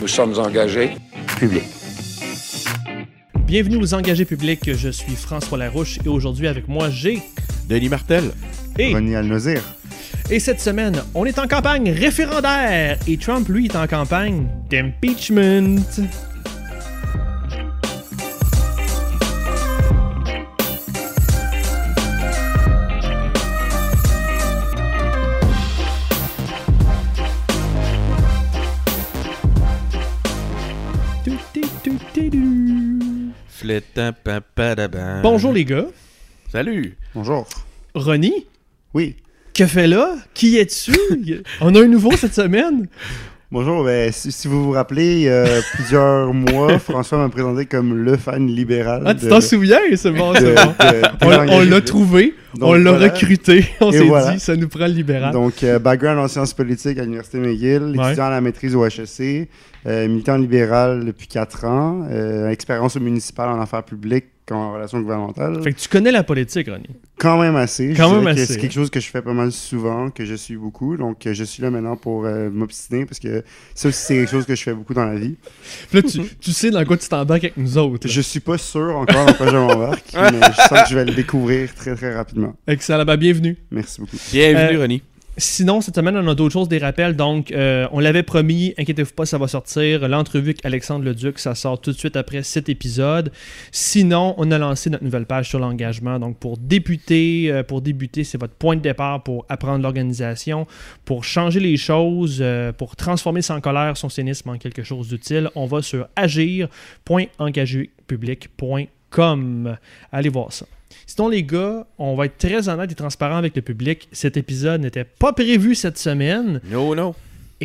Nous sommes engagés. public. Bienvenue aux engagés publics, je suis François Larouche et aujourd'hui avec moi j'ai Denis Martel. et, René Alnozir. et cette semaine on est en campagne référendaire et Trump lui est en campagne d'impeachment. Papadabam. Bonjour les gars, Salut. Bonjour. Ronnie, Oui. que fait là? Qui es-tu? On a un nouveau cette semaine? Bonjour. Ben, si, si vous vous rappelez, a plusieurs mois, François m'a présenté comme le fan libéral. Ah, tu t'en souviens? C'est bon, c'est bon. de- On, l'a trouvé, Donc, on l'a voilà. recruté, on s'est voilà. dit, ça nous prend le libéral. Donc, euh, background en sciences politiques à l'Université McGill, Ouais. étudiant à la maîtrise au HEC, euh, militant libéral depuis 4 ans, euh, expérience au municipal en affaires publiques en relations gouvernementales. Fait que tu connais la politique, Ronnie. Quand même assez. Quand je même que assez, C'est quelque chose que je fais pas mal souvent, que je suis beaucoup. Donc, je suis là maintenant pour euh, m'obstiner parce que ça aussi, c'est quelque chose que je fais beaucoup dans la vie. Puis là, tu, tu sais dans quoi tu t'embarques avec nous autres. là. Je suis pas sûr encore dans quoi je m'embarque, mais je sens que je vais le découvrir très très rapidement. Excellent, ben, bienvenue. Merci beaucoup. Bienvenue, Euh, Ronnie. Sinon, cette semaine, on a d'autres choses, des rappels. Donc, euh, on l'avait promis, inquiétez-vous pas, ça va sortir. L'entrevue avec Alexandre Leduc, ça sort tout de suite après cet épisode. Sinon, on a lancé notre nouvelle page sur l'engagement. Donc, pour débuter, euh, pour débuter, c'est votre point de départ pour apprendre l'organisation, pour changer les choses, euh, pour transformer sans colère son cynisme en quelque chose d'utile. On va sur agir.engagépublic.com. Allez voir ça. Sinon, les gars, on va être très honnête et transparent avec le public. Cet épisode n'était pas prévu cette semaine, Non, non.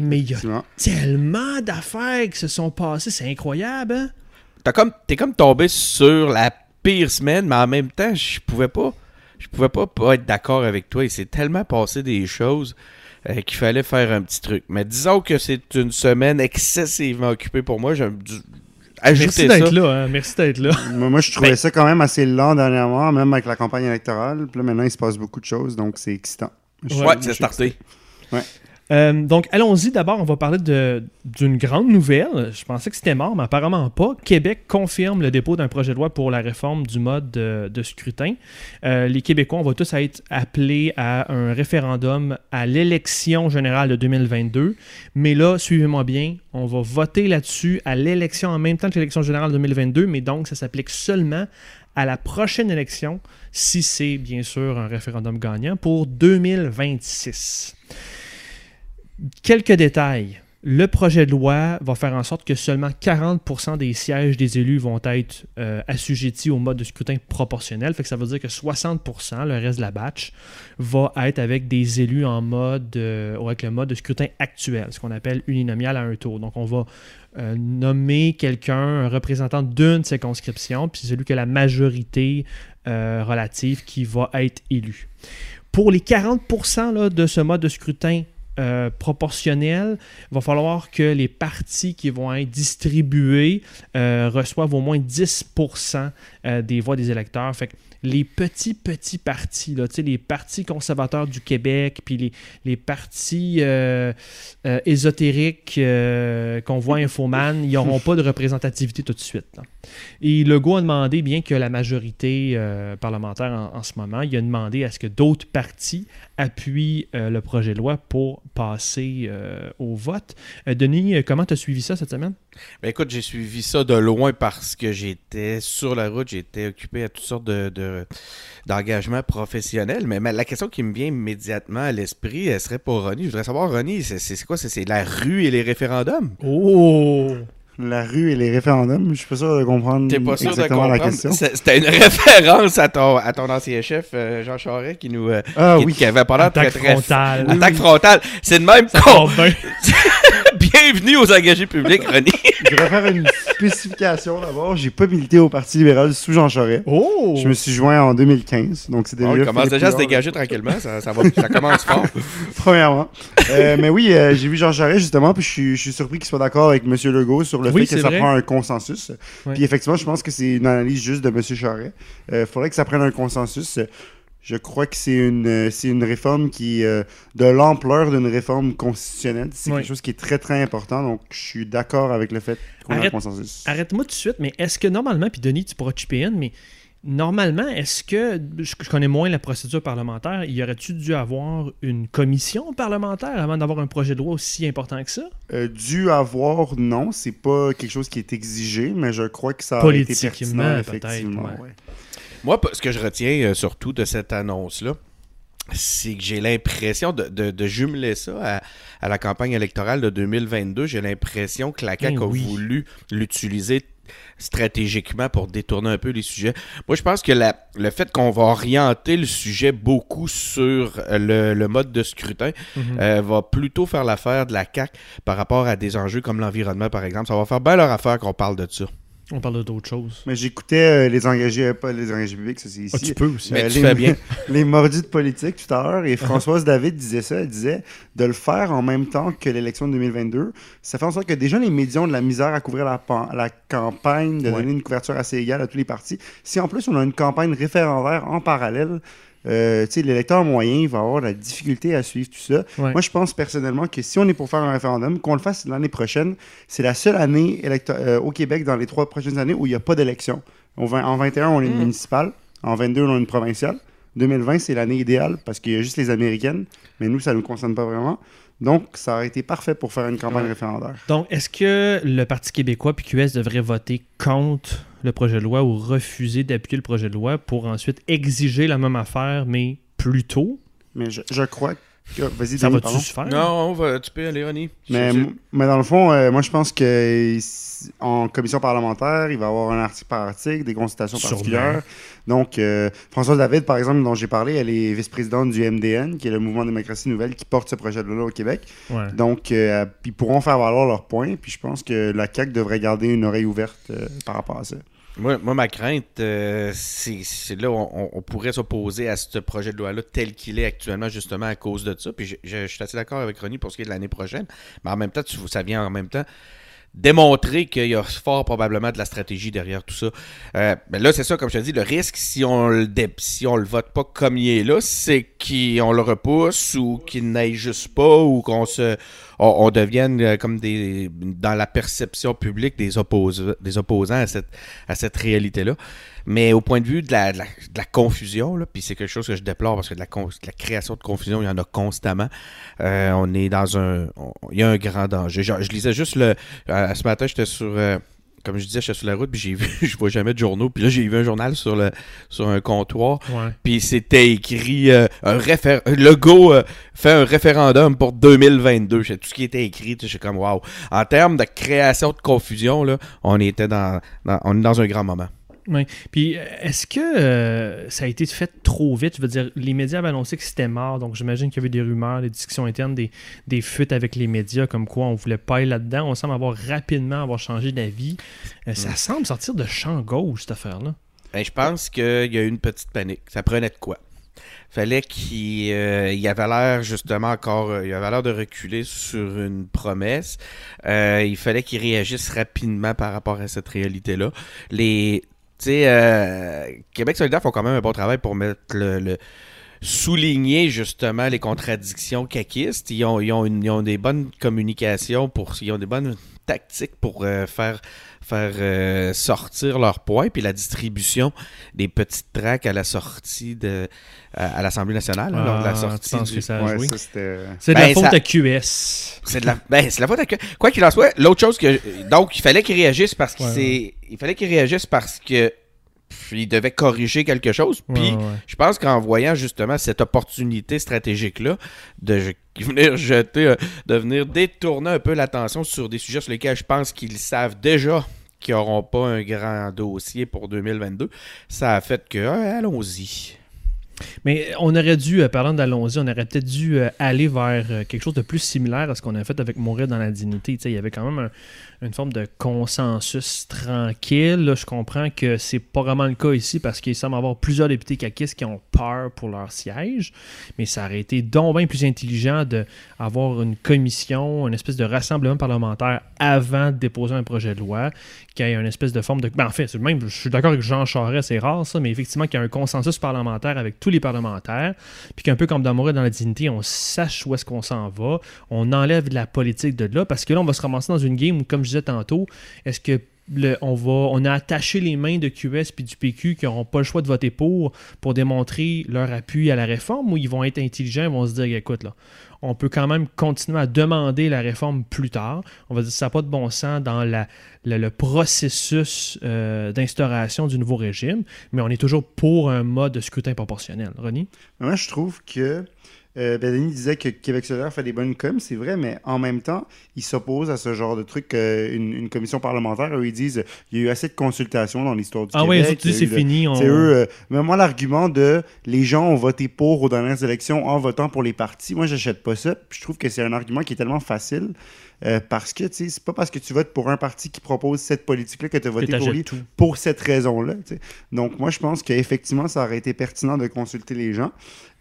mais il y a tellement d'affaires qui se sont passées. C'est incroyable, hein? T'as comme, t'es comme tombé sur la pire semaine, mais en même temps, je pouvais pas, je pouvais pas, pas être d'accord avec toi. Il s'est tellement passé des choses euh, qu'il fallait faire un petit truc. Mais disons que c'est une semaine excessivement occupée pour moi. J'ai Merci ça. d'être là, hein? Merci d'être là. Moi, moi, je trouvais Ben- ça quand même assez lent dernièrement, même avec la campagne électorale. Puis là, maintenant, il se passe beaucoup de choses, donc c'est excitant. Je Ouais, c'est starté. Euh, donc, allons-y. D'abord, on va parler d'une grande nouvelle. Je pensais que c'était mort, mais apparemment pas. Québec confirme le dépôt d'un projet de loi pour la réforme du mode de, de scrutin. Euh, les Québécois, on va tous être appelés à un référendum à l'élection générale de 2022. Mais là, suivez-moi bien, on va voter là-dessus à l'élection en même temps que l'élection générale de 2022, mais donc ça s'applique seulement à la prochaine élection, si c'est bien sûr un référendum gagnant, pour 2026. Quelques détails. Le projet de loi va faire en sorte que seulement 40% des sièges des élus vont être euh, assujettis au mode de scrutin proportionnel. Fait ça veut dire que 60%, le reste de la batch, va être avec des élus en mode, euh, avec le mode de scrutin actuel, ce qu'on appelle uninominal à un tour. Donc on va euh, nommer quelqu'un, un représentant d'une circonscription, puis celui qui a la majorité relative qui va être élu. Pour les 40% là, de ce mode de scrutin euh, proportionnel, il va falloir que les partis qui vont être distribués euh, reçoivent au moins 10% euh, des voix des électeurs. Les petits, petits partis, les partis conservateurs du Québec, puis les, partis euh, euh, ésotériques euh, qu'on voit Infoman, ils n'auront pas de représentativité tout de suite. Et Legault a demandé, bien que la majorité parlementaire en, en ce moment, il a demandé à ce que d'autres partis appuient le projet de loi pour passer au vote. Denis, comment tu as suivi ça cette semaine? Ben écoute, j'ai suivi ça de loin parce que j'étais sur la route, j'étais occupé à toutes sortes de, de- d'engagements professionnels. Mais ma- la question qui me vient immédiatement à l'esprit, elle serait pour Ronnie. Je voudrais savoir, Ronnie, c'est, quoi? C'est, c'est la rue et les référendums? Oh! La rue et les référendums, je suis pas sûr de comprendre T'es pas sûr de exactement la comprendre? question. C'est- C'était une référence à ton, à ton ancien chef, euh, Jean Charest, qui nous... euh, Ah qui, oui. qui avait pas l'air très, Attaque très... frontale. Attaque frontale. C'est de même qu'on... Bienvenue aux engagés publics, Ronnie. Je voudrais faire une spécification d'abord. J'ai pas milité au Parti libéral sous Jean Charest. Oh! Je me suis joint en 2015, donc c'est déjà. On commence déjà à se dégager tranquillement, ça, ça, va, ça commence fort. Premièrement. Euh, mais oui, euh, j'ai vu Jean Charest justement, puis je suis, je suis surpris qu'il soit d'accord avec M. Legault sur le Oui, fait que ça vrai. prend un consensus. Ouais. Puis effectivement, je pense que c'est une analyse juste de M. Charest. Il faudrait que ça prenne un consensus. Je crois que c'est une, euh, c'est une réforme qui euh, de l'ampleur d'une réforme constitutionnelle. C'est Oui. quelque chose qui est très très important. Donc, je suis d'accord avec le fait qu'on a un Arrête- consensus. Arrête-moi tout de suite, mais est-ce que normalement, puis Denis, tu pourras chipper in, mais normalement, est-ce que, je, connais moins la procédure parlementaire, y aurait-tu dû avoir une commission parlementaire avant d'avoir un projet de loi aussi important que ça? Euh, dû avoir, non, c'est pas quelque chose qui est exigé, mais je crois que ça a été pertinent, peut-être, effectivement. ouais. ouais. Moi, ce que je retiens euh, surtout de cette annonce-là, c'est que j'ai l'impression de, de- de jumeler ça à, à la campagne électorale de 2022. J'ai l'impression que la CAQ Eh a oui. voulu l'utiliser stratégiquement pour détourner un peu les sujets. Moi, je pense que la- le fait qu'on va orienter le sujet beaucoup sur euh, le, le mode de scrutin Mhm. euh, va plutôt faire l'affaire de la CAQ par rapport à des enjeux comme l'environnement, par exemple. Ça va faire bien leur affaire qu'on parle de ça. On parle d'autres choses. Mais j'écoutais euh, les engagés, pas les engagés publics, ça c'est ici. Ah, tu peux aussi. Mais Euh, tu les, fais bien. les mordus de politique tout à l'heure, et Françoise David disait ça, elle disait de le faire en même temps que l'élection de 2022, ça fait en sorte que déjà les médias ont de la misère à couvrir la, pan- la campagne, de Ouais. donner une couverture assez égale à tous les partis. Si en plus on a une campagne référendaire en parallèle, euh, l'électeur moyen va avoir la difficulté à suivre tout ça. Ouais. Moi, je pense personnellement que si on est pour faire un référendum, qu'on le fasse l'année prochaine, c'est la seule année euh, au Québec dans les trois prochaines années où il n'y a pas d'élection. En, vingt- en 21, on a une Mm. municipale. En 22, on a une provinciale. 2020, c'est l'année idéale parce qu'il y a juste les américaines. Mais nous, ça ne nous concerne pas vraiment. Donc, ça aurait été parfait pour faire une campagne Ouais. référendaire. Donc, est-ce que le Parti québécois puis QS devrait voter contre le projet de loi ou refuser d'appuyer le projet de loi pour ensuite exiger la même affaire, mais plus tôt? Mais je, je crois que... Vas-y, Ça va-tu se faire? Non, on va, tu peux aller, Ronnie. Mais, mais dans le fond, euh, moi, je pense que en commission parlementaire, il va y avoir un article par article, des consultations Sûrement. particulières. Donc, euh, Françoise David, par exemple, dont j'ai parlé, elle est vice-présidente du MDN, qui est le Mouvement Démocratie Nouvelle, qui porte ce projet de loi au Québec. Ouais. Donc, euh, ils pourront faire valoir leurs points. Puis je pense que la CAQ devrait garder une oreille ouverte euh, par rapport à ça. Moi, moi, ma crainte, euh, c'est là on, on pourrait s'opposer à ce projet de loi-là tel qu'il est actuellement, justement à cause de ça. Puis je suis assez d'accord avec Ronnie pour ce qui est de l'année prochaine. Mais en même temps, tu- ça vient en même temps démontrer qu'il y a fort probablement de la stratégie derrière tout ça. Euh, ben là, c'est ça, comme je te dis, le risque, si on le si on le vote pas comme il est là, c'est qu'on le repousse ou qu'il n'aille juste pas ou qu'on se on, on devienne euh, comme des dans la perception publique des, oppos- des opposants à cette, à cette réalité-là. Mais au point de vue de la, de la, de la confusion, puis c'est quelque chose que je déplore parce que de la, con- de la création de confusion, il y en a constamment. Euh, on est dans un. on- il y a un grand danger. Je lisais juste le. euh, ce matin, j'étais sur. euh, comme je disais, j'étais sur la route, puis j'ai vu, je vois jamais de journaux, puis là j'ai vu un journal sur le sur un comptoir, Ouais. puis c'était écrit euh, un réfé- le go euh, fait un référendum pour 2022. C'est tout ce qui était écrit, je suis comme waouh. En termes de création de confusion là, on était dans, dans- on est dans un grand moment. Oui. Puis, euh, est-ce que euh, ça a été fait trop vite? Je veux dire, les médias avaient annoncé que c'était mort, donc j'imagine qu'il y avait des rumeurs, des discussions internes, des, des fuites avec les médias, comme quoi on voulait pas aller là-dedans. On semble avoir rapidement avoir changé d'avis. Euh, Ça semble sortir de champ gauche, cette affaire-là. Ben, je pense qu'il y a eu une petite panique. Ça prenait de quoi? Fallait qu'il euh, il avait l'air justement encore, il avait l'air de reculer sur une promesse. Il fallait qu'il réagisse rapidement par rapport à cette réalité-là. Les, tu sais, euh, Québec solidaire font quand même un bon travail pour mettre le, le- souligner justement les contradictions caquistes. Ils ont, ils ont, une- ils ont des bonnes communications pour, ils ont des bonnes tactiques pour euh, faire faire euh, sortir leurs points puis la distribution des petites tracts à la sortie de à, à l'Assemblée nationale là, lors de la Ah, sortie du- Ouais. C'est de Ben, la faute ça- à QS. c'est de la ben, c'est de la faute à que quoi qu'il en soit l'autre chose que donc il fallait qu'il réagisse parce qu'il Ouais, s'est- il fallait qu'il réagisse parce que il devait corriger quelque chose puis Ouais, ouais. je pense qu'en voyant justement cette opportunité stratégique-là de venir jeter, euh, de venir détourner un peu l'attention sur des sujets sur lesquels je pense qu'ils savent déjà qu'ils n'auront pas un grand dossier pour 2022, ça a fait que, ah, allons-y. Mais on aurait dû, euh, parlant d'Allons-y, on aurait peut-être dû euh, aller vers euh, quelque chose de plus similaire à ce qu'on a fait avec Mourir dans la dignité. Il y avait quand même un- une forme de consensus tranquille. Là, je comprends que c'est pas vraiment le cas ici parce qu'il semble avoir plusieurs députés caquistes qui ont peur pour leur siège. Mais ça aurait été donc bien plus intelligent d'avoir une commission, une espèce de rassemblement parlementaire avant de déposer un projet de loi, qu'il y ait une espèce de forme de... Ben, en fait, même, je suis d'accord avec Jean Charest, c'est rare ça, mais effectivement qu'il y a un consensus parlementaire avec tous les parlementaires, puis qu'un peu comme dans dans la dignité, on sache où est-ce qu'on s'en va, on enlève de la politique de là, parce que là, on va se ramasser dans une game où, comme je tantôt, est-ce que on, va, on a attaché les mains de QS puis du PQ qui n'auront pas le choix de voter pour pour démontrer leur appui à la réforme ou ils vont être intelligents ils vont se dire écoute là on peut quand même continuer à demander la réforme plus tard. On va dire que ça n'a pas de bon sens dans le processus euh, d'instauration du nouveau régime mais on est toujours pour un mode de scrutin proportionnel. Ronnie? Moi, je trouve que euh, ben, Denis disait que Québec solidaire fait des bonnes coms, c'est vrai, mais en même temps, ils s'opposent à ce genre de truc. euh, une, commission parlementaire, eux, ils disent il y a eu assez de consultations dans l'histoire du ah oui Québec. tu dis il y a c'est fini on... C'est eux. euh, mais moi, l'argument de les gens ont voté pour aux dernières élections en votant pour les partis, moi, j'achète pas ça. Puis je trouve que c'est un argument qui est tellement facile euh, parce que, tu sais, c'est pas parce que tu votes pour un parti qui propose cette politique-là que tu as voté pour lui tout pour cette raison-là. Donc, moi, je pense qu'effectivement, ça aurait été pertinent de consulter les gens.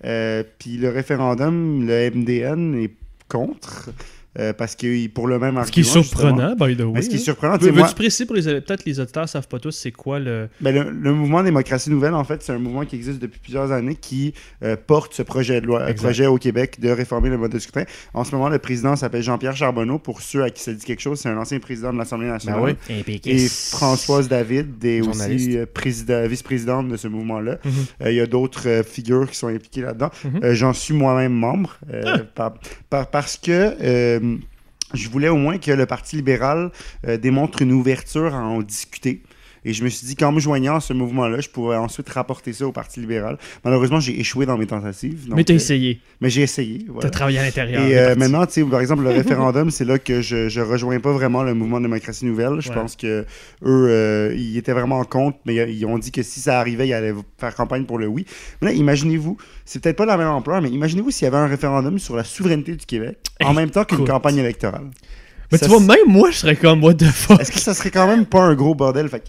Euh, Puis le référendum, le MDN est contre. Euh, parce que pour le même argument. ce qui est justement. surprenant by the way Mais ce qui est hein. surprenant, tu Veux- moi, veux-tu préciser pour les peut-être les auditeurs savent pas tous c'est quoi le ben, le, le mouvement Démocratie Nouvelle, en fait, c'est un mouvement qui existe depuis plusieurs années qui euh, porte ce projet de loi, euh, Exact. projet au Québec de réformer le mode de scrutin. En ce moment, le président s'appelle Jean-Pierre Charbonneau. Pour ceux à qui ça dit quelque chose, c'est un ancien président de l'Assemblée nationale. Ben oui. Et Françoise David est aussi euh, président- vice-présidente de ce mouvement-là. Mhm. Euh, Il y a d'autres euh, figures qui sont impliquées là-dedans. Mhm. Euh, J'en suis moi-même membre euh, Ah. par- par- parce que euh, je voulais au moins que le Parti libéral euh, démontre une ouverture à en discuter. Et je me suis dit qu'en me joignant à ce mouvement-là, je pourrais ensuite rapporter ça au Parti libéral. Malheureusement, j'ai échoué dans mes tentatives. donc, mais t'as euh, essayé mais j'ai essayé. t'as voilà. travaillé à l'intérieur Et euh, maintenant, tu sais, par exemple, le référendum, c'est là que je, je rejoins pas vraiment le mouvement démocratie nouvelle. Je Ouais. pense que eux, euh, ils étaient vraiment en compte, mais ils ont dit que si ça arrivait, ils allaient faire campagne pour le oui. Mais là, imaginez-vous, c'est peut-être pas la même ampleur, mais imaginez-vous s'il y avait un référendum sur la souveraineté du Québec en même temps qu'une campagne électorale. mais Ça, tu vois même moi je serais comme what the fuck? Est-ce que ça serait quand même pas un gros bordel? Fait que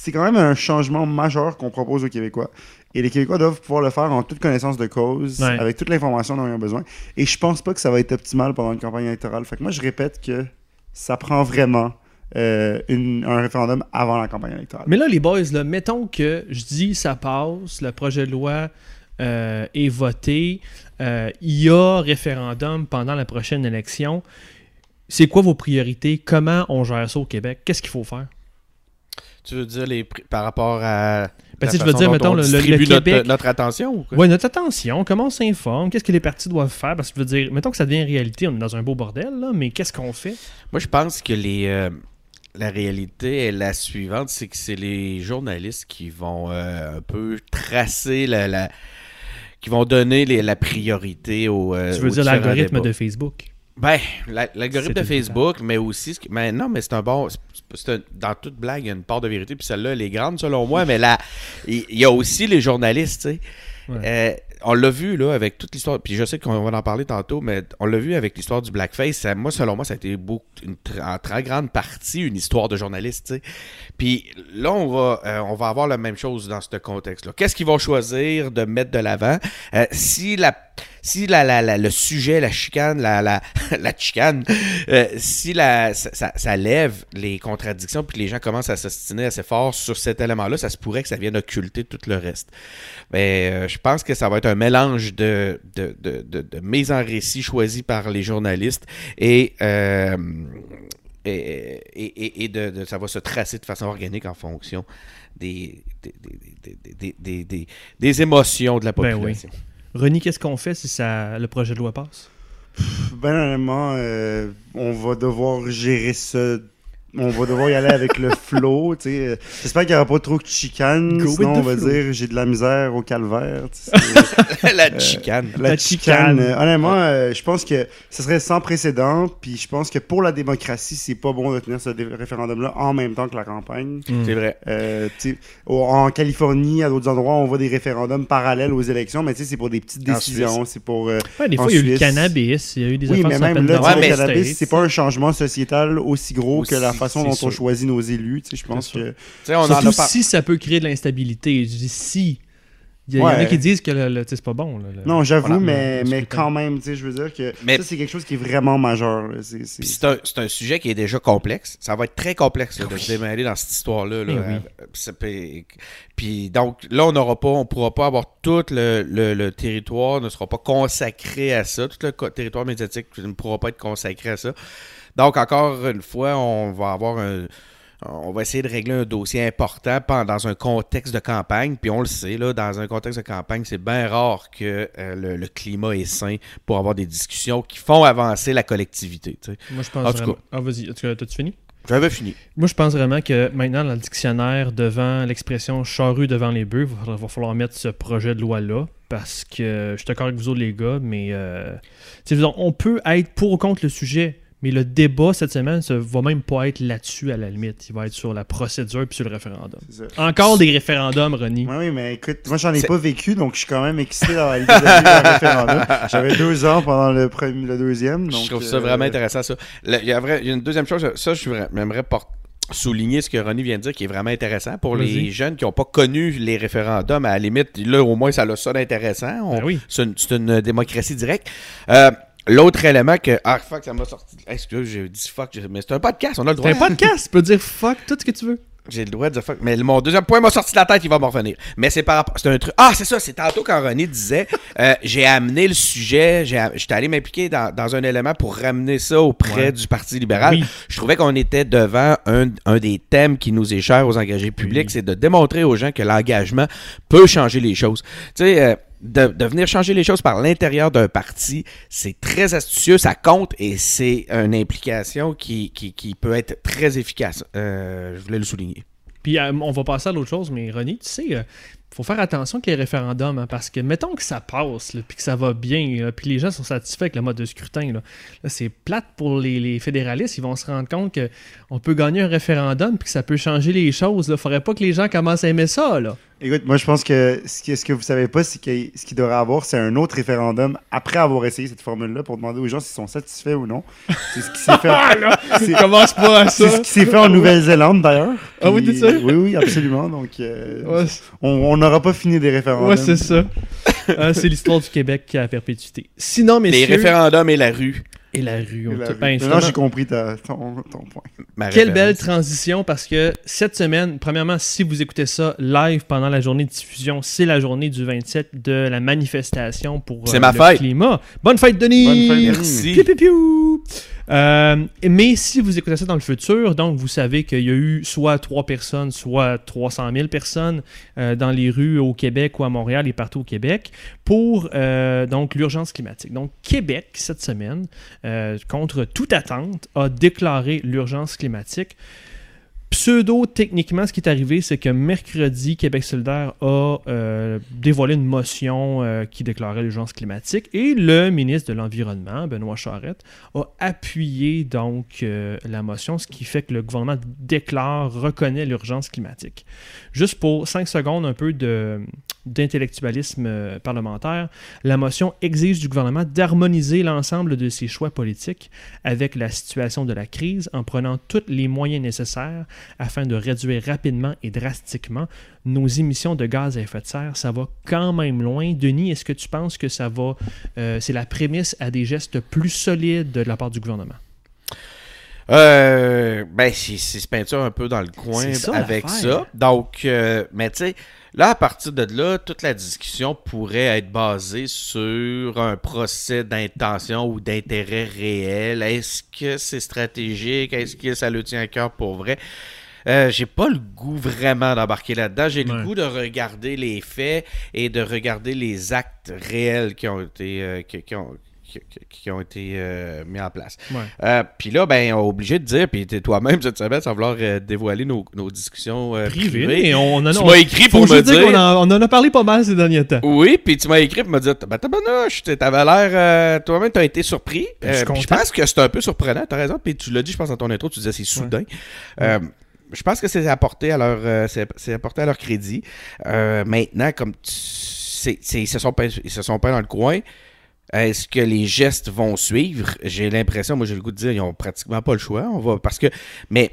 c'est quand même un changement majeur qu'on propose aux Québécois. Et les Québécois doivent pouvoir le faire en toute connaissance de cause, Ouais. avec toute l'information dont ils ont besoin. Et je pense pas que ça va être optimal pendant une campagne électorale. Fait que moi, je répète que ça prend vraiment euh, une- un référendum avant la campagne électorale. Mais là, les boys, là, mettons que je dis ça passe, le projet de loi euh, est voté, euh, il y a référendum pendant la prochaine élection. C'est quoi vos priorités? Comment on gère ça au Québec? Qu'est-ce qu'il faut faire? Tu veux dire les par rapport à. Ben, sais, je veux dire, mettons, on le- le- le notre, attention ou quoi? Ouais, notre attention, comment on s'informe? Qu'est-ce que les partis doivent faire? Parce que je veux dire, mettons que ça devient réalité, on est dans un beau bordel, là, mais qu'est-ce qu'on fait? Moi, je pense que les, euh, la réalité est la suivante, c'est que c'est les journalistes qui vont euh, un peu tracer la, la- qui vont donner les- la priorité au. euh, tu veux aux dire l'algorithme de Facebook? Ben, la- l'algorithme de Facebook, mais aussi. ce Mais non, mais c'est un bon. c'est- c'est un- dans toute blague, il y a une part de vérité, puis celle-là, elle est grande selon moi, mais là, il y, a aussi les journalistes, tu sais. Ouais. Euh, on l'a vu, là, avec toute l'histoire. Puis je sais qu'on va en parler tantôt, mais on l'a vu avec l'histoire du blackface. Ça- moi, selon moi, ça a été beaucoup, une, en très grande partie une histoire de journaliste, tu sais. Puis là, on va, euh, on va avoir la même chose dans ce contexte-là. Qu'est-ce qu'ils vont choisir de mettre de l'avant? Euh, si la, si la, la- la- le sujet, la chicane, la, chicane, euh, si la, ça, ça- ça lève les contradictions puis que les gens commencent à s'ostiner assez fort sur cet élément-là, ça se pourrait que ça vienne occulter tout le reste. Mais euh, je pense que ça va être un mélange de, de, de, de, de mise en récit choisie par les journalistes et, euh, et, et, et- et de, de- ça va se tracer de façon organique en fonction des, des, des, des, des, des- des- des émotions de la Ben population. René, qu'est-ce qu'on fait si ça, le projet de loi passe? Ben honnêtement, euh, on va devoir gérer ça. On va devoir y aller avec le flow, tu sais. Euh, J'espère qu'il n'y aura pas trop de Go with sinon on va flow. dire j'ai de la misère au calvaire. c'est- la chicane. La, La chicane. chicane. euh, honnêtement, euh, je pense que ce serait sans précédent. Puis je pense que pour la démocratie, c'est pas bon de tenir ce référendum-là en même temps que la campagne. C'est vrai. Euh, en Californie, à d'autres endroits, on voit des référendums parallèles aux élections, mais tu sais, c'est pour des petites En décisions. C'est pour. euh, Ouais, des fois, il y a eu le cannabis, il y a eu des oui, affaires mais même là, Ouais, le cannabis, c'est pas un changement sociétal aussi gros que la façon dont on choisit nos élus. Tu sais, je pense que. On en a si ça peut créer de l'instabilité. Je dis si. Il y, a- il y en a Ouais. qui disent que le, le- c'est pas bon. là, le- Non, j'avoue, mais, mais quand même, tu sais, je veux dire que Mais- ça, c'est quelque chose qui est vraiment majeur. C'est- un, c'est un sujet qui est déjà complexe. Ça va être très complexe là, de se démêler dans cette histoire-là. là. Oui. Ça peut- Puis donc là, on n'aura pas, on pourra pas avoir tout le, le- le territoire ne sera pas consacré à ça. Tout le territoire médiatique ne pourra pas être consacré à ça. Donc encore une fois, on va avoir un on va essayer de régler un dossier important dans un contexte de campagne. Puis on le sait, là, dans un contexte de campagne, c'est bien rare que euh, le, le climat est sain pour avoir des discussions qui font avancer la collectivité. tu sais. Moi, je pense En tout vraiment... cas. Ah, vas-y. As-tu fini? J'avais fini. Moi, je pense vraiment que maintenant, dans le dictionnaire, devant l'expression charrue devant les bœufs, il va, va falloir mettre ce projet de loi-là. Parce que je suis d'accord avec vous autres, les gars, mais euh, on peut être pour ou contre le sujet, mais le débat cette semaine ne va même pas être là-dessus à la limite. Il va être sur la procédure puis sur le référendum. Encore des référendums, Ronnie. Oui, mais écoute, moi j'en ai pas vécu, donc je suis quand même excité dans l'idée de vivre un référendum. J'avais deux ans pendant le, premier, le deuxième. Donc, je trouve ça euh, vraiment intéressant, ça. Il y, a vrai- il y a une deuxième chose, ça, je por- souligner ce que Ronnie vient de dire, qui est vraiment intéressant pour les jeunes qui n'ont pas connu les référendums. À la limite, là, au moins, ça a ça d'intéressant. On- Ben oui. C'est une, c'est une démocratie directe. Euh, L'autre élément que. Ah, fuck, ça m'a sorti. Excuse, j'ai dit fuck, mais c'est un podcast, on a le droit. T'as un podcast, tu peux dire fuck tout ce que tu veux. J'ai le droit de dire fuck. Mais mon deuxième point m'a sorti de la tête, il va m'en revenir. Mais c'est par rapport. C'est un truc. Ah, c'est ça, c'est tantôt quand René disait euh, j'ai amené le sujet, j'étais allé m'impliquer dans, dans un élément pour ramener ça auprès Ouais. du Parti libéral. Oui. Je trouvais qu'on était devant un, un des thèmes qui nous est cher aux engagés publics, Oui. c'est de démontrer aux gens que l'engagement peut changer les choses. Tu sais, euh, de, venir changer les choses par l'intérieur d'un parti, c'est très astucieux, ça compte et c'est une implication qui, peut être très efficace. Euh, je voulais le souligner. Puis euh, on va passer à l'autre chose, mais Ronnie, tu sais, euh, faut faire attention avec les référendums, hein, parce que mettons que ça passe, puis que ça va bien, puis les gens sont satisfaits avec le mode de scrutin. Là, c'est plate pour les, fédéralistes, ils vont se rendre compte que on peut gagner un référendum, puis que ça peut changer les choses. Il faudrait pas que les gens commencent à aimer ça. Là. Écoute, moi je pense que ce que, ce que vous savez pas, c'est que ce qu'il devrait avoir, c'est un autre référendum après avoir essayé cette formule-là pour demander aux gens s'ils sont satisfaits ou non. C'est ce qui s'est fait. Commence pas à C'est ce qui s'est fait en Nouvelle-Zélande d'ailleurs. Ah oui, sûr? Oui, oui, absolument. Donc, euh, Ouais, on n'aura pas fini des référendums. ouais, c'est ça. Ah, c'est l'histoire du Québec à perpétuité. Sinon, Les messieurs... référendums et la rue. Et la rue. Et on la te- rue. ben, Maintenant, finalement- j'ai compris ta- ton, ton point. Ma Quelle belle transition parce que cette semaine, premièrement, si vous écoutez ça live pendant la journée de diffusion, c'est la journée du 27 de la manifestation pour C'est euh, ma le fête. climat. Bonne fête, Denis! Bonne fête, Denis. Merci. Piou, piou. Euh, mais si vous écoutez ça dans le futur, donc vous savez qu'il y a eu soit 3 personnes, soit 300 000 personnes euh, dans les rues au Québec ou à Montréal et partout au Québec pour euh, donc l'urgence climatique. Donc Québec, cette semaine, contre toute attente, a déclaré l'urgence climatique. Pseudo-techniquement, ce qui est arrivé, c'est que mercredi, Québec solidaire a euh, dévoilé une motion euh, qui déclarait l'urgence climatique et le ministre de l'Environnement, Benoît Charette, a appuyé donc euh, la motion, ce qui fait que le gouvernement déclare, reconnaît l'urgence climatique. Juste pour 5 secondes, un peu de, d'intellectualisme euh, parlementaire, la motion exige du gouvernement d'harmoniser l'ensemble de ses choix politiques avec la situation de la crise en prenant tous les moyens nécessaires afin de réduire rapidement et drastiquement nos émissions de gaz à effet de serre. Ça va quand même loin. Denis, est-ce que tu penses que ça va, euh, c'est la prémisse à des gestes plus solides de la part du gouvernement? Euh, ben, c'est se peinture un peu dans le coin ça, avec ça. Donc, euh, mais tu sais, là, à partir de là, toute la discussion pourrait être basée sur un procès d'intention ou d'intérêt réel. Est-ce que c'est stratégique? Est-ce que ça le tient à cœur pour vrai? Euh, j'ai pas le goût vraiment d'embarquer là-dedans. J'ai Ouais. le goût de regarder les faits et de regarder les actes réels qui ont été, euh, qui, qui ont, qui, ont été euh, mis en place. Euh, puis là, ben, on est obligé de dire, puis toi-même cette semaine, sans vouloir euh, dévoiler nos, nos discussions Privé. privées. Et on en a, Tu m'as écrit pour me dire dire. qu'on en, on en a parlé pas mal ces derniers temps. Oui, puis tu m'as écrit pour me dire, ben tabarnouche, t'avais l'air, toi-même t'as été surpris. Je pense que c'est un peu surprenant, t'as raison, puis tu l'as dit, je pense, dans ton intro, tu disais c'est soudain. Je pense que c'est apporté à leur, euh, c'est apporté à leur crédit. Euh, maintenant, comme tu- ils, se sont peints, ils se sont peints dans le coin, est-ce que les gestes vont suivre? J'ai l'impression, moi j'ai le goût de dire, ils ont pratiquement pas le choix. On va, parce que, mais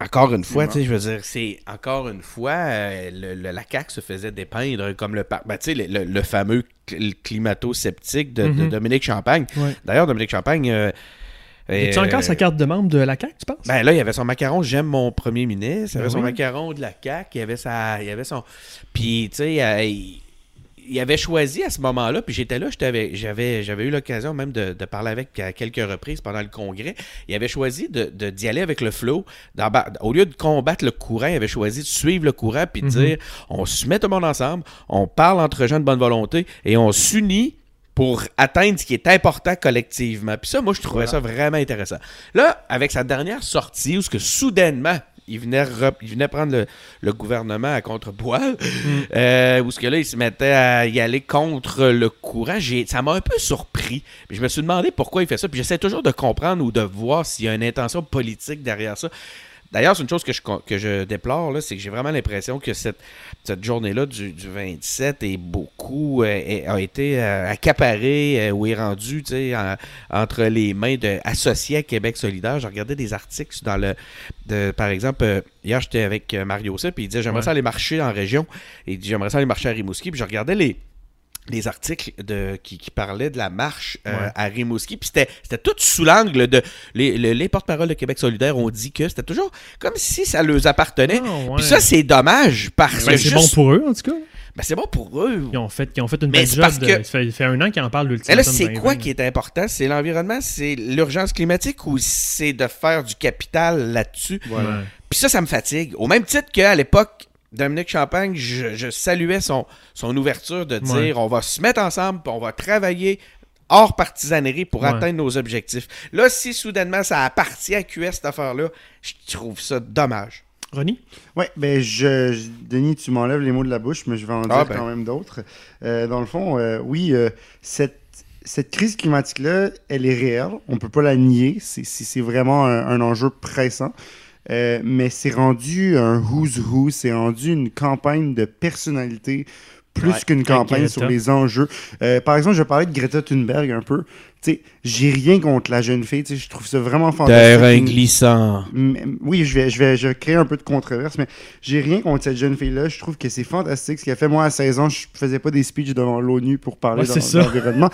encore une fois, tu sais, je veux dire, c'est encore une fois, euh, le, le- la CAQ se faisait dépeindre comme le, ben, tu le, le- fameux cl- climato-sceptique de, de Mhm. Dominique Champagne. Ouais. D'ailleurs, Dominique Champagne. euh, As-tu euh, encore sa carte de membre de la CAQ, tu penses? Ben là, il y avait son macaron, j'aime mon premier ministre. Il y avait Ben son oui. macaron de la CAQ, il y avait sa. Il y avait son. Puis, tu sais, euh, il, il avait choisi à ce moment-là, puis j'étais là, j'avais, j'avais eu l'occasion même de, de parler avec à quelques reprises pendant le congrès. Il avait choisi de, d'y aller avec le flow. D'emba- Au lieu de combattre le courant, il avait choisi de suivre le courant puis de Mhm. dire on se met tout le monde ensemble, on parle entre gens de bonne volonté et on s'unit pour atteindre ce qui est important collectivement. Puis ça, moi, je trouvais ça vraiment intéressant. Là, avec sa dernière sortie, où ce que soudainement, il venait, rep- il venait prendre le, le gouvernement à contre-poil, euh, où ce que là, il se mettait à y aller contre le courant, ça m'a un peu surpris. Puis je me suis demandé pourquoi il fait ça. Puis j'essaie toujours de comprendre ou de voir s'il y a une intention politique derrière ça. D'ailleurs, c'est une chose que je, con- que je déplore, c'est que j'ai vraiment l'impression que cette, cette journée-là du, du 27 est beaucoup, euh, est- a été euh, accaparée euh, ou est rendue en- entre les mains de associés à Québec solidaire. Je regardais des articles dans le, de, par exemple, hier j'étais avec Mario ça, puis il disait j'aimerais Ouais. ça aller marcher en région, et il dit j'aimerais ça aller marcher à Rimouski, puis je regardais les les articles de, qui, qui parlaient de la marche euh, Ouais. à Rimouski. Puis c'était, c'était tout sous l'angle de. Les, les, les porte-paroles de Québec solidaire ont dit que c'était toujours comme si ça leur appartenait. Ah, ouais. Puis ça, c'est dommage parce Ben, que. c'est juste- bon pour eux, en tout cas. Ben, c'est bon pour eux. Ils ont fait, ils ont fait une Mais belle job. parce de- que- ça, fait, ça fait un an qu'ils en parlent Mais l'ultimatum. là, c'est 2020. quoi qui est important? C'est l'environnement, c'est l'urgence climatique ou c'est de faire du capital là-dessus? Voilà. Puis ça, ça me fatigue. Au même titre qu'à l'époque, Dominique Champagne, je, je saluais son, son ouverture de dire Ouais. on va se mettre ensemble, puis on va travailler hors partisanerie pour Ouais. atteindre nos objectifs. Là, si soudainement ça appartient à QS cette affaire-là, je trouve ça dommage. Ronnie? Ouais, ben je, je- Denis, tu m'enlèves les mots de la bouche, mais je vais en Ah, dire ben. quand même d'autres. Euh, dans le fond, euh, oui, euh, cette, cette crise climatique-là, elle est réelle. On peut pas la nier. C'est- vraiment un, un enjeu pressant. Euh, mais c'est rendu un who's who, c'est rendu une campagne de personnalité plus Ouais, qu'une campagne sur les enjeux. Euh, par exemple, je parler de Greta Thunberg un peu. Tu sais, j'ai rien contre la jeune fille. tu sais, Je trouve ça vraiment fantastique. Terrain glissant. Oui, je vais, je vais, je vais créer un peu de controverse, mais j'ai rien contre cette jeune fille-là. Je trouve que c'est fantastique. Ce qu'elle fait, moi, à 16 ans, je faisais pas des speeches devant l'ONU pour parler Ouais, ça. d'environnement.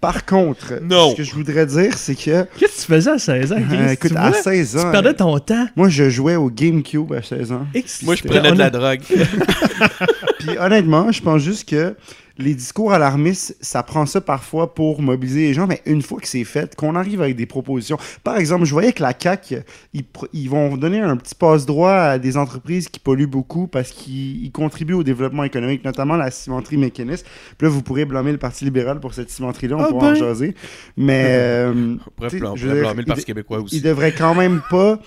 Par contre, Non. ce que je voudrais dire, c'est que, Qu'est-ce que tu faisais à 16 ans? euh, écoute, tu à vois? 16 ans, Tu perdais ton temps? moi, je jouais au GameCube à 16 ans. Moi, je prenais de la drogue. Puis honnêtement, je pense juste que les discours alarmistes, ça prend ça parfois pour mobiliser les gens, mais une fois que c'est fait, qu'on arrive avec des propositions. Par exemple, je voyais que la CAQ, ils, vont donner un petit passe-droit à des entreprises qui polluent beaucoup parce qu'ils ils contribuent au développement économique, notamment la cimenterie mécaniste. Puis là, vous pourrez blâmer le Parti libéral pour cette cimenterie-là, on Ah pourra en ben. jaser. Mais... euh, On pourrait on pourrait blâmer le Parti québécois aussi. ils devraient quand même pas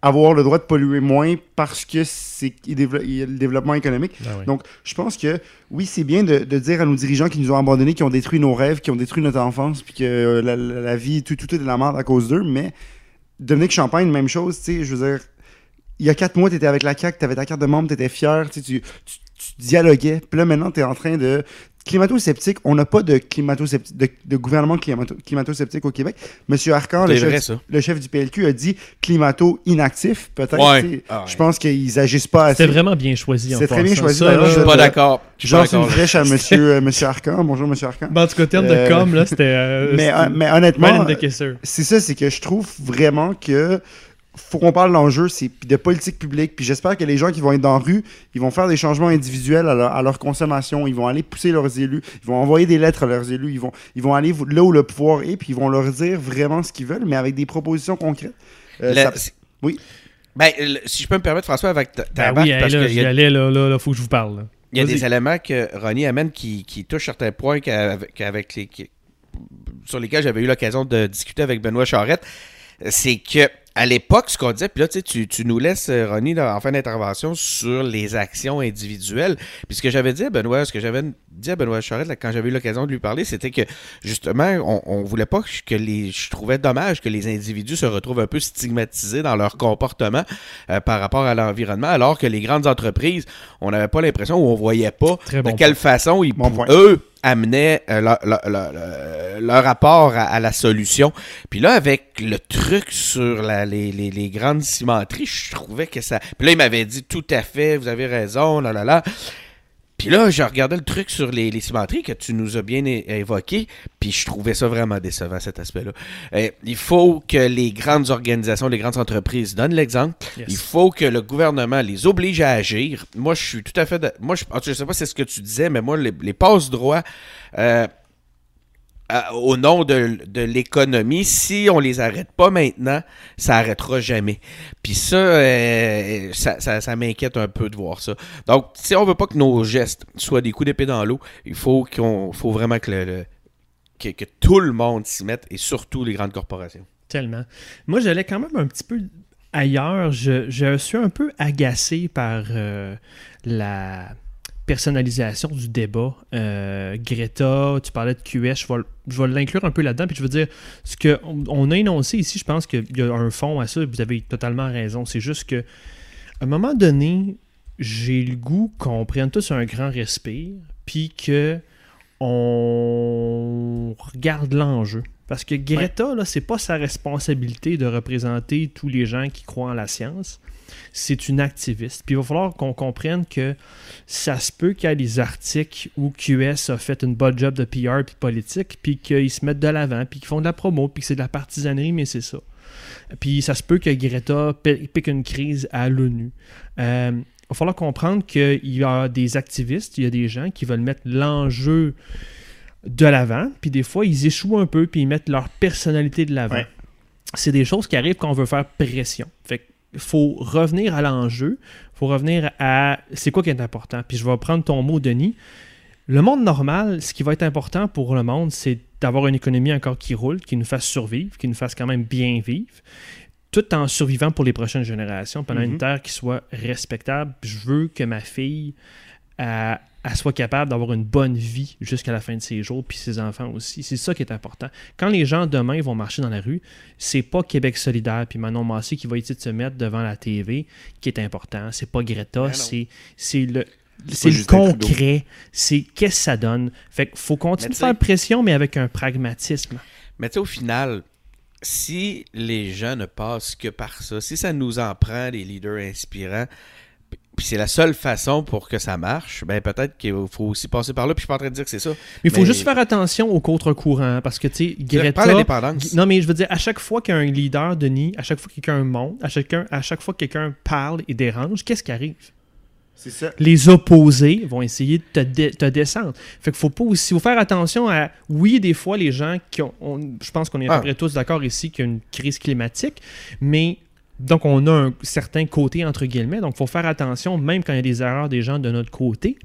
avoir le droit de polluer moins parce que c'est il développe- il y a le développement économique. Ah. Donc, je pense que oui, c'est bien de, de dire à nos dirigeants qui nous ont abandonnés, qui ont détruit nos rêves, qui ont détruit notre enfance, puis que euh, la, la- la vie, tout, tout est de la merde à cause d'eux, mais Dominique Champagne, même chose, tu sais, je veux dire, il y a quatre mois, tu étais avec la CAQ, tu avais ta carte de membre, tu étais fier, tu dialoguais, puis là, maintenant, tu es en train de... Climato-sceptique, on n'a pas de, climato-sceptique- de, de gouvernement climato- climato-sceptique au Québec. Monsieur Arcan, le chef, le du PLQ, a dit climato-inactif, peut-être. Ouais. tu sais. Ah ouais. Je pense qu'ils agissent pas assez. C'était vraiment bien choisi. en C'est très bien choisi, Ça, d'ailleurs, là, Je suis pas d'accord. Je suis à monsieur, euh, monsieur Arcan. Bonjour, monsieur Arcan. Ben, en tout cas, terme de Euh, com, là, c'était. euh, mais, c'était euh, mais right honnêtement, c'est ça, c'est que je trouve vraiment que faut qu'on parle d'enjeux, c'est puis de politique publique. Puis j'espère que les gens qui vont être dans la rue, ils vont faire des changements individuels à leur, à leur consommation. Ils vont aller pousser leurs élus. Ils vont envoyer des lettres à leurs élus. Ils vont, ils vont aller là où le pouvoir est, puis ils vont leur dire vraiment ce qu'ils veulent, mais avec des propositions concrètes. Euh, Le- ça- c'est- oui. Ben, le- si je peux me permettre, François, avec ta, ta Ben oui, hey, parce là, qu'il y a, allais, là, là, là, faut que je vous parle. là. il y a des éléments que Ronnie amène qui, qui touchent certains points qu'avec, qu'avec les, qui- sur lesquels j'avais eu l'occasion de discuter avec Benoît Charette. C'est que à l'époque, ce qu'on disait, puis là, tu, sais, tu, nous laisses, euh, Ronnie, là, en fin d'intervention, sur les actions individuelles. Puis ce que j'avais dit à Benoît, ce que j'avais dit à Benoît Charette, là, quand j'avais eu l'occasion de lui parler, c'était que, justement, on, voulait pas que les... Je trouvais dommage que les individus se retrouvent un peu stigmatisés dans leur comportement euh, par rapport à l'environnement, alors que les grandes entreprises, on n'avait pas l'impression ou on voyait pas Très bon de quelle façon ils, Bon eux, amenaient euh, leur, leur rapport à, à la solution. Puis là, avec le truc sur la- les, les- les grandes cimenteries, je trouvais que ça... Puis là, il m'avait dit, tout à fait, vous avez raison, là, là, là. Puis là, je regardais le truc sur les, les cimenteries que tu nous as bien évoqué, puis je trouvais ça vraiment décevant, cet aspect-là. Euh, il faut que les grandes organisations, les grandes entreprises donnent l'exemple. Yes. Il faut que le gouvernement les oblige à agir. Moi, je suis tout à fait... de- Moi, je, je sais pas si c'est ce que tu disais, mais moi, les, les passe-droits... euh, au nom de, de l'économie, si on les arrête pas maintenant, ça arrêtera jamais. Puis ça, euh, ça, ça, ça m'inquiète un peu de voir ça. Donc, si on veut pas que nos gestes soient des coups d'épée dans l'eau, il faut qu'on, faut vraiment que, le- que, que tout le monde s'y mette, et surtout les grandes corporations. Tellement. Moi, j'allais quand même un petit peu ailleurs. Je, je suis un peu agacé par euh, la personnalisation du débat. Euh, Greta, tu parlais de QS, je vais, je vais l'inclure un peu là-dedans. Puis je veux dire, ce qu'on on a énoncé ici, je pense qu'il y a un fond à ça. Vous avez totalement raison. C'est juste que, à un moment donné, j'ai le goût qu'on prenne tous un grand respire, puis que on regarde l'enjeu. Parce que Greta, là, c'est pas sa responsabilité de représenter tous les gens qui croient en la science. C'est une activiste. Puis il va falloir qu'on comprenne que ça se peut qu'il y ait des articles où QS a fait une bonne job de PR puis politique, puis qu'ils se mettent de l'avant, puis qu'ils font de la promo, puis que c'est de la partisanerie, mais c'est ça. Puis ça se peut que Greta pi- pique une crise à l'ONU. Euh, il va falloir comprendre qu'il y a des activistes, il y a des gens qui veulent mettre l'enjeu de l'avant, puis des fois, ils échouent un peu, puis ils mettent leur personnalité de l'avant. Ouais. C'est des choses qui arrivent quand on veut faire pression. Fait faut revenir à l'enjeu, il faut revenir à c'est quoi qui est important. Puis je vais prendre ton mot, Denis. Le monde normal, ce qui va être important pour le monde, c'est d'avoir une économie encore qui roule, qui nous fasse survivre, qui nous fasse quand même bien vivre, tout en survivant pour les prochaines générations, pendant une Mhm. terre qui soit respectable. Je veux que ma fille euh, elle soit capable d'avoir une bonne vie jusqu'à la fin de ses jours, puis ses enfants aussi. C'est ça qui est important. Quand les gens demain vont marcher dans la rue, c'est pas Québec solidaire puis Manon Massé qui va essayer de se mettre devant la TV qui est important. C'est pas Greta, non. c'est le c'est le concret, c'est qu'est-ce que ça donne? Fait qu'il faut continuer de faire pression, mais avec un pragmatisme. Mais tu sais, au final, si les gens ne passent que par ça, si ça nous en prend des leaders inspirants, puis c'est la seule façon pour que ça marche, ben peut-être qu'il faut aussi passer par là. Puis je suis pas en train de dire que c'est ça. Mais il faut Mais- juste faire attention au contre-courant parce que, tu sais, Greta... L'indépendance. Non, mais je veux dire, à chaque fois qu'il y a un leader, Denis, à chaque fois que quelqu'un monte, à, chacun, à chaque fois que quelqu'un parle et dérange, qu'est-ce qui arrive? C'est ça. Les opposés vont essayer de te, dé- te descendre. Fait qu'il faut pas aussi. faut faire attention à. Oui, des fois, les gens qui ont. on- je pense qu'on est à Ah. peu près tous d'accord ici qu'il y a une crise climatique, mais. Donc, on a un certain côté, entre guillemets. Donc, il faut faire attention, même quand il y a des erreurs des gens de notre côté.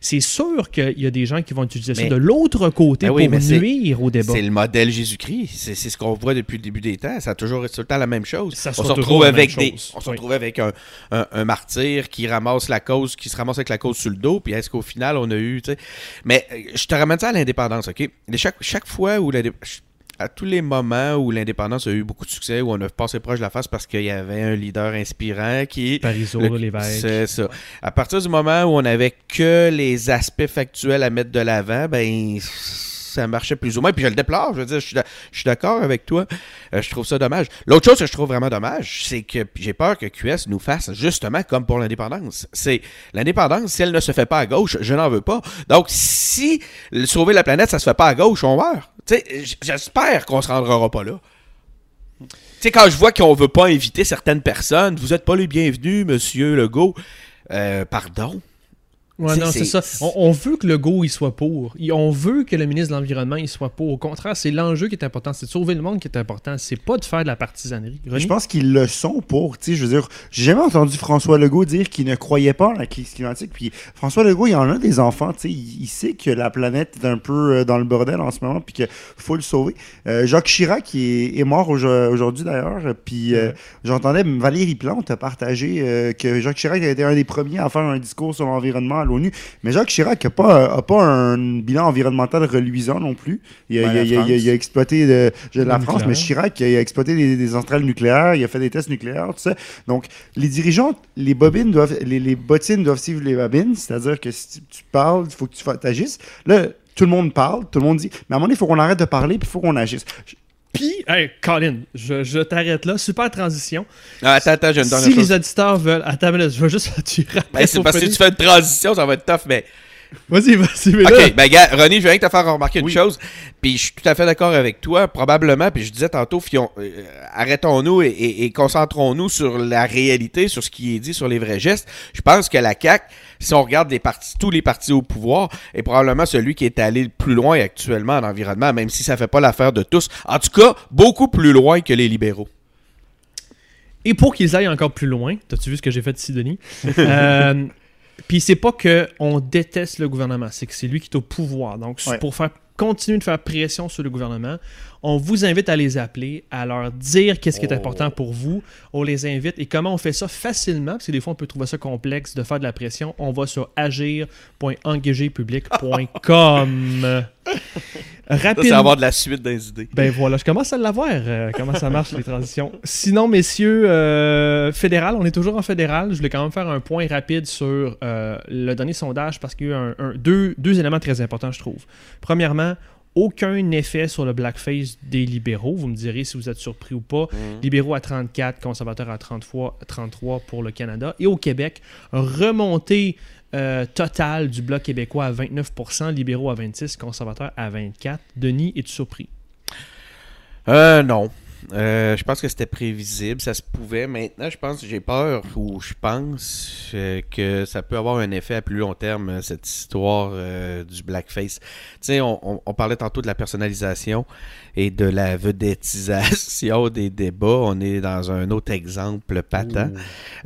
C'est sûr qu'il y a des gens qui vont utiliser ça de l'autre côté Ben oui, pour nuire au débat. C'est le modèle Jésus-Christ. C'est ce qu'on voit depuis le début des temps. Ça a toujours été tout le temps la même chose. Ça on se retrouve avec des, on se Oui. retrouve avec un, un- un martyr qui ramasse la cause, qui se ramasse avec la cause sur le dos. Puis est-ce qu'au final on a eu. Mais euh, je te ramène ça à l'indépendance, ok? Chaque, chaque fois où à tous les moments où l'indépendance a eu beaucoup de succès, où on a passé proche de la face parce qu'il y avait un leader inspirant qui le- l'évêque. C'est ça. À partir du moment où on avait que les aspects factuels à mettre de l'avant, ben ça marchait plus ou moins. Puis je le déplore. Je veux dire, je suis d'accord avec toi. Euh, je trouve ça dommage. L'autre chose que je trouve vraiment dommage, c'est que j'ai peur que QS nous fasse justement comme pour l'indépendance. C'est l'indépendance, si elle ne se fait pas à gauche, je n'en veux pas. Donc si sauver la planète, ça se fait pas à gauche, on meurt. J'espère qu'on se rendra pas là. Tu sais, quand je vois qu'on veut pas inviter certaines personnes, vous êtes pas les bienvenus, monsieur Legault. Euh, pardon? Ouais, C'est- non, c'est c'est- ça. On, on veut que le go il soit pour. Il- On veut que le ministre de l'Environnement il soit pour. Au contraire, c'est l'enjeu qui est important. C'est de sauver le monde qui est important. C'est pas de faire de la partisanerie. René? Je pense qu'ils le sont pour, tu sais, je veux dire, j'ai jamais entendu François Legault dire qu'il ne croyait pas en la crise climatique. Puis François Legault, il en a des enfants, tu sais, il, il sait que la planète est un peu euh, dans le bordel en ce moment, puis qu'il faut le sauver. Euh, Jacques Chirac qui est, est mort aujo- aujourd'hui d'ailleurs, puis euh, j'entendais Valérie Plante partager euh, que Jacques Chirac a été un des premiers à faire un discours sur l'environnement à l'ONU. Mais Jacques Chirac n'a pas, a pas un bilan environnemental reluisant non plus. Il a, Ben, il a- la il a- il a- il a exploité de, de la France, mais. Chirac, il a exploité des, des centrales nucléaires, il a fait des tests nucléaires, tout ça. Donc, les dirigeants, les bobines doivent, les, les bottines doivent suivre les bobines, c'est-à-dire que si tu, parles, il faut que tu t'agisses. Là, tout le monde parle, tout le monde dit, mais à un moment donné, il faut qu'on arrête de parler, puis il faut qu'on agisse. Puis, hey, Colin, je, je t'arrête là. Super transition. Ah, attends, attends, j'ai une dernière Si chose. les auditeurs veulent. Attends, une minute, je veux juste. Tu rappelles Ben, c'est parce que si tu fais une transition, ça va être tough, mais. Vas-y, vas-y, mais là- Ok, ben, gars, René, je viens de te faire remarquer une chose. Puis je suis tout à fait d'accord avec toi, probablement. Puis je disais tantôt, euh, arrêtons-nous et, et- et concentrons-nous sur la réalité, sur ce qui est dit, sur les vrais gestes. Je pense que la CAQ, si on regarde les partis, tous les partis au pouvoir, est probablement celui qui est allé le plus loin actuellement en environnement, même si ça fait pas l'affaire de tous. En tout cas, beaucoup plus loin que les libéraux. Et pour qu'ils aillent encore plus loin, t'as-tu vu ce que j'ai fait ici, Denis? Euh, Puis c'est pas que on déteste le gouvernement, c'est que c'est lui qui est au pouvoir. Donc, Ouais. pour faire continuer de faire pression sur le gouvernement, on vous invite à les appeler, à leur dire qu'est-ce qui est Oh. important pour vous. On les invite. Et comment on fait ça facilement? Parce que des fois, on peut trouver ça complexe de faire de la pression. On va sur agir.engagépublic.com. Ça, c'est avoir de la suite des idées. Ben voilà, je commence à l'avoir, euh, comment ça marche les transitions. Sinon, messieurs, euh, fédéral, on est toujours en fédéral. Je voulais quand même faire un point rapide sur euh, le dernier sondage parce qu'il y a eu un- un- deux, deux éléments très importants, je trouve. Premièrement, aucun effet sur le blackface des libéraux. Vous me direz si vous êtes surpris ou pas. Libéraux à 34, conservateurs à 33, 33 pour le Canada. Et au Québec, remontée euh, totale du Bloc québécois à 29%, libéraux à 26%, conservateurs à 24%. Denis, es-tu surpris? Euh, non. Euh, je pense que c'était prévisible, ça se pouvait. Maintenant, je pense, j'ai peur ou je pense euh, que ça peut avoir un effet à plus long terme, euh, cette histoire euh, du blackface. Tu sais, on, on- on parlait tantôt de la personnalisation et de la vedettisation des débats. On est dans un autre exemple patent.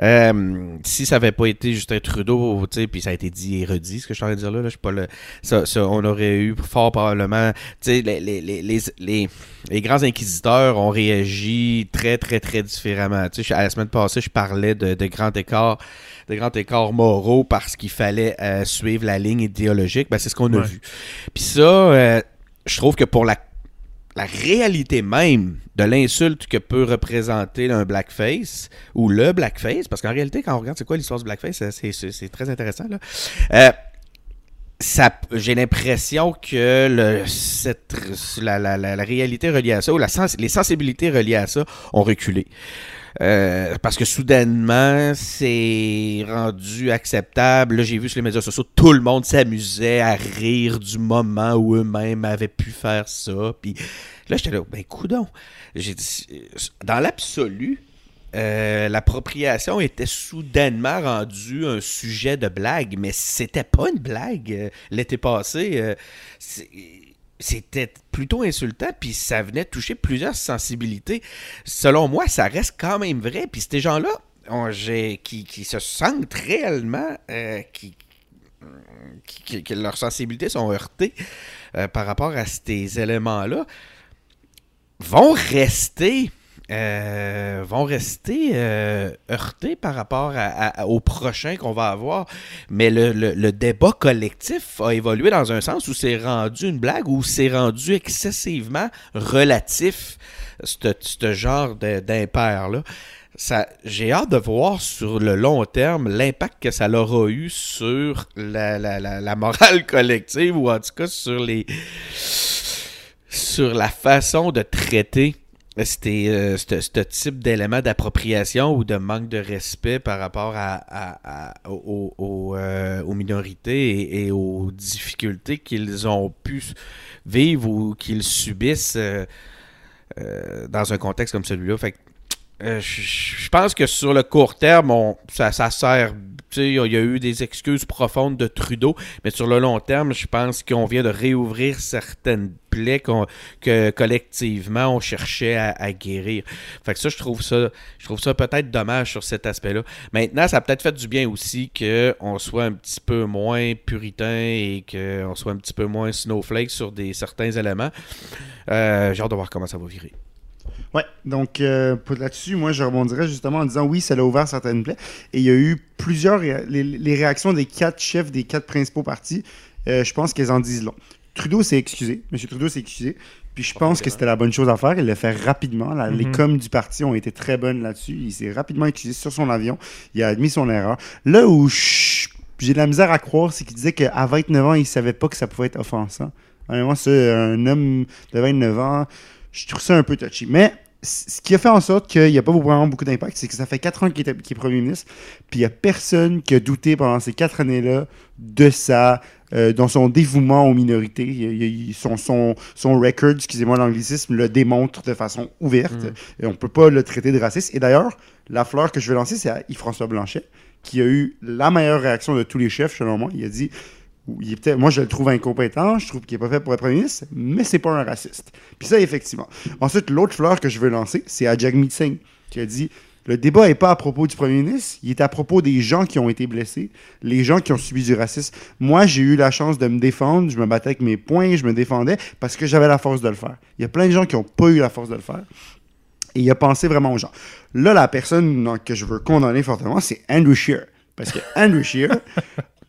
Euh, si ça avait pas été Justin Trudeau, tu sais, puis ça a été dit et redit, ce que je suis en train de dire là, là je suis pas le, ça, ça, on aurait eu fort probablement, tu sais, les, les grands inquisiteurs ont réagi très, très, très différemment. Tu sais, à la semaine passée, je parlais de, de grands écarts, de grands écarts moraux parce qu'il fallait euh, suivre la ligne idéologique. Ben, c'est ce qu'on a vu. Puis ça, euh, je trouve que pour la la réalité même de l'insulte que peut représenter un blackface ou le blackface, parce qu'en réalité, quand on regarde c'est quoi l'histoire du blackface, c'est- très intéressant. Là. Euh, J'ai l'impression que le, cette, la, la- la- réalité reliée à ça, ou la sens- les sensibilités reliées à ça, ont reculé. Euh, parce que soudainement, c'est rendu acceptable. Là, j'ai vu sur les médias sociaux, tout le monde s'amusait à rire du moment où eux-mêmes avaient pu faire ça. Puis là, j'étais là, ben coudon. J'ai dans l'absolu, euh, l'appropriation était soudainement rendue un sujet de blague, mais c'était pas une blague euh, l'été passé. euh, c'était plutôt insultant, puis ça venait toucher plusieurs sensibilités. Selon moi, ça reste quand même vrai. Puis ces gens-là, qui, se sentent réellement, qui, leurs sensibilités sont heurtées par rapport à ces éléments-là, vont rester. Euh, vont rester euh, heurtés par rapport à, à- au prochain qu'on va avoir. Mais le, le- débat collectif a évolué dans un sens où c'est rendu une blague, où c'est rendu excessivement relatif, ce genre d'impair-là. J'ai hâte de voir sur le long terme l'impact que ça aura eu sur la, la, la, la morale collective ou en tout cas sur les sur la façon de traiter c'était euh, ce type d'élément d'appropriation ou de manque de respect par rapport à, euh, aux minorités et, aux difficultés qu'ils ont pu vivre ou qu'ils subissent euh, dans un contexte comme celui-là. Fait que, je pense que sur le court terme, on- ça, ça sert. il y a eu des excuses profondes de Trudeau, mais sur le long terme, je pense qu'on vient de réouvrir certaines que collectivement on cherchait à, guérir. Fait que ça, je trouve ça, peut-être dommage sur cet aspect-là. Maintenant, ça a peut-être fait du bien aussi qu'on soit un petit peu moins puritain et qu'on soit un petit peu moins snowflake sur certains éléments. Euh, J'ai hâte de voir comment ça va virer. Ouais, donc euh, là-dessus, moi je rebondirais justement en disant oui, ça l'a ouvert certaines plaies. Et il y a eu plusieurs. les réactions des quatre chefs des quatre principaux partis, euh, je pense qu'elles en disent long. Trudeau s'est excusé. M. Trudeau s'est excusé. Puis je pense que c'était la bonne chose à faire. Il l'a fait rapidement. La- Les Mhm. coms du parti ont été très bonnes là-dessus. Il s'est rapidement excusé sur son avion. Il a admis son erreur. Là où j'ai de la misère à croire, c'est qu'il disait qu'à 29 ans, il savait pas que ça pouvait être offensant. Honnêtement, c'est un homme de 29 ans, je trouve ça un peu touchy. Mais ce qui a fait en sorte qu'il n'y a pas vraiment beaucoup d'impact, c'est que ça fait 4 ans qu'il est, premier ministre, puis il n'y a personne qui a douté pendant ces 4 années-là de sa euh, dans son dévouement aux minorités. Il- il- il- son, son, son record, excusez-moi l'anglicisme, le démontre de façon ouverte. Et on ne peut pas le traiter de raciste. Et d'ailleurs, la fleur que je vais lancer, c'est à Yves-François Blanchet, qui a eu la meilleure réaction de tous les chefs, selon moi. Il a dit il est moi, je le trouve incompétent, je trouve qu'il n'est pas fait pour être premier ministre, mais c'est pas un raciste. Puis ça, effectivement. Ensuite, l'autre fleur que je veux lancer, c'est à Jagmeet Singh, qui a dit le débat n'est pas à propos du premier ministre, il est à propos des gens qui ont été blessés, les gens qui ont subi du racisme. Moi, j'ai eu la chance de me défendre, je me battais avec mes poings, je me défendais parce que j'avais la force de le faire. Il y a plein de gens qui n'ont pas eu la force de le faire. Et il a pensé vraiment aux gens. Là, la personne que je veux condamner fortement, c'est Andrew Scheer. Parce que Andrew Scheer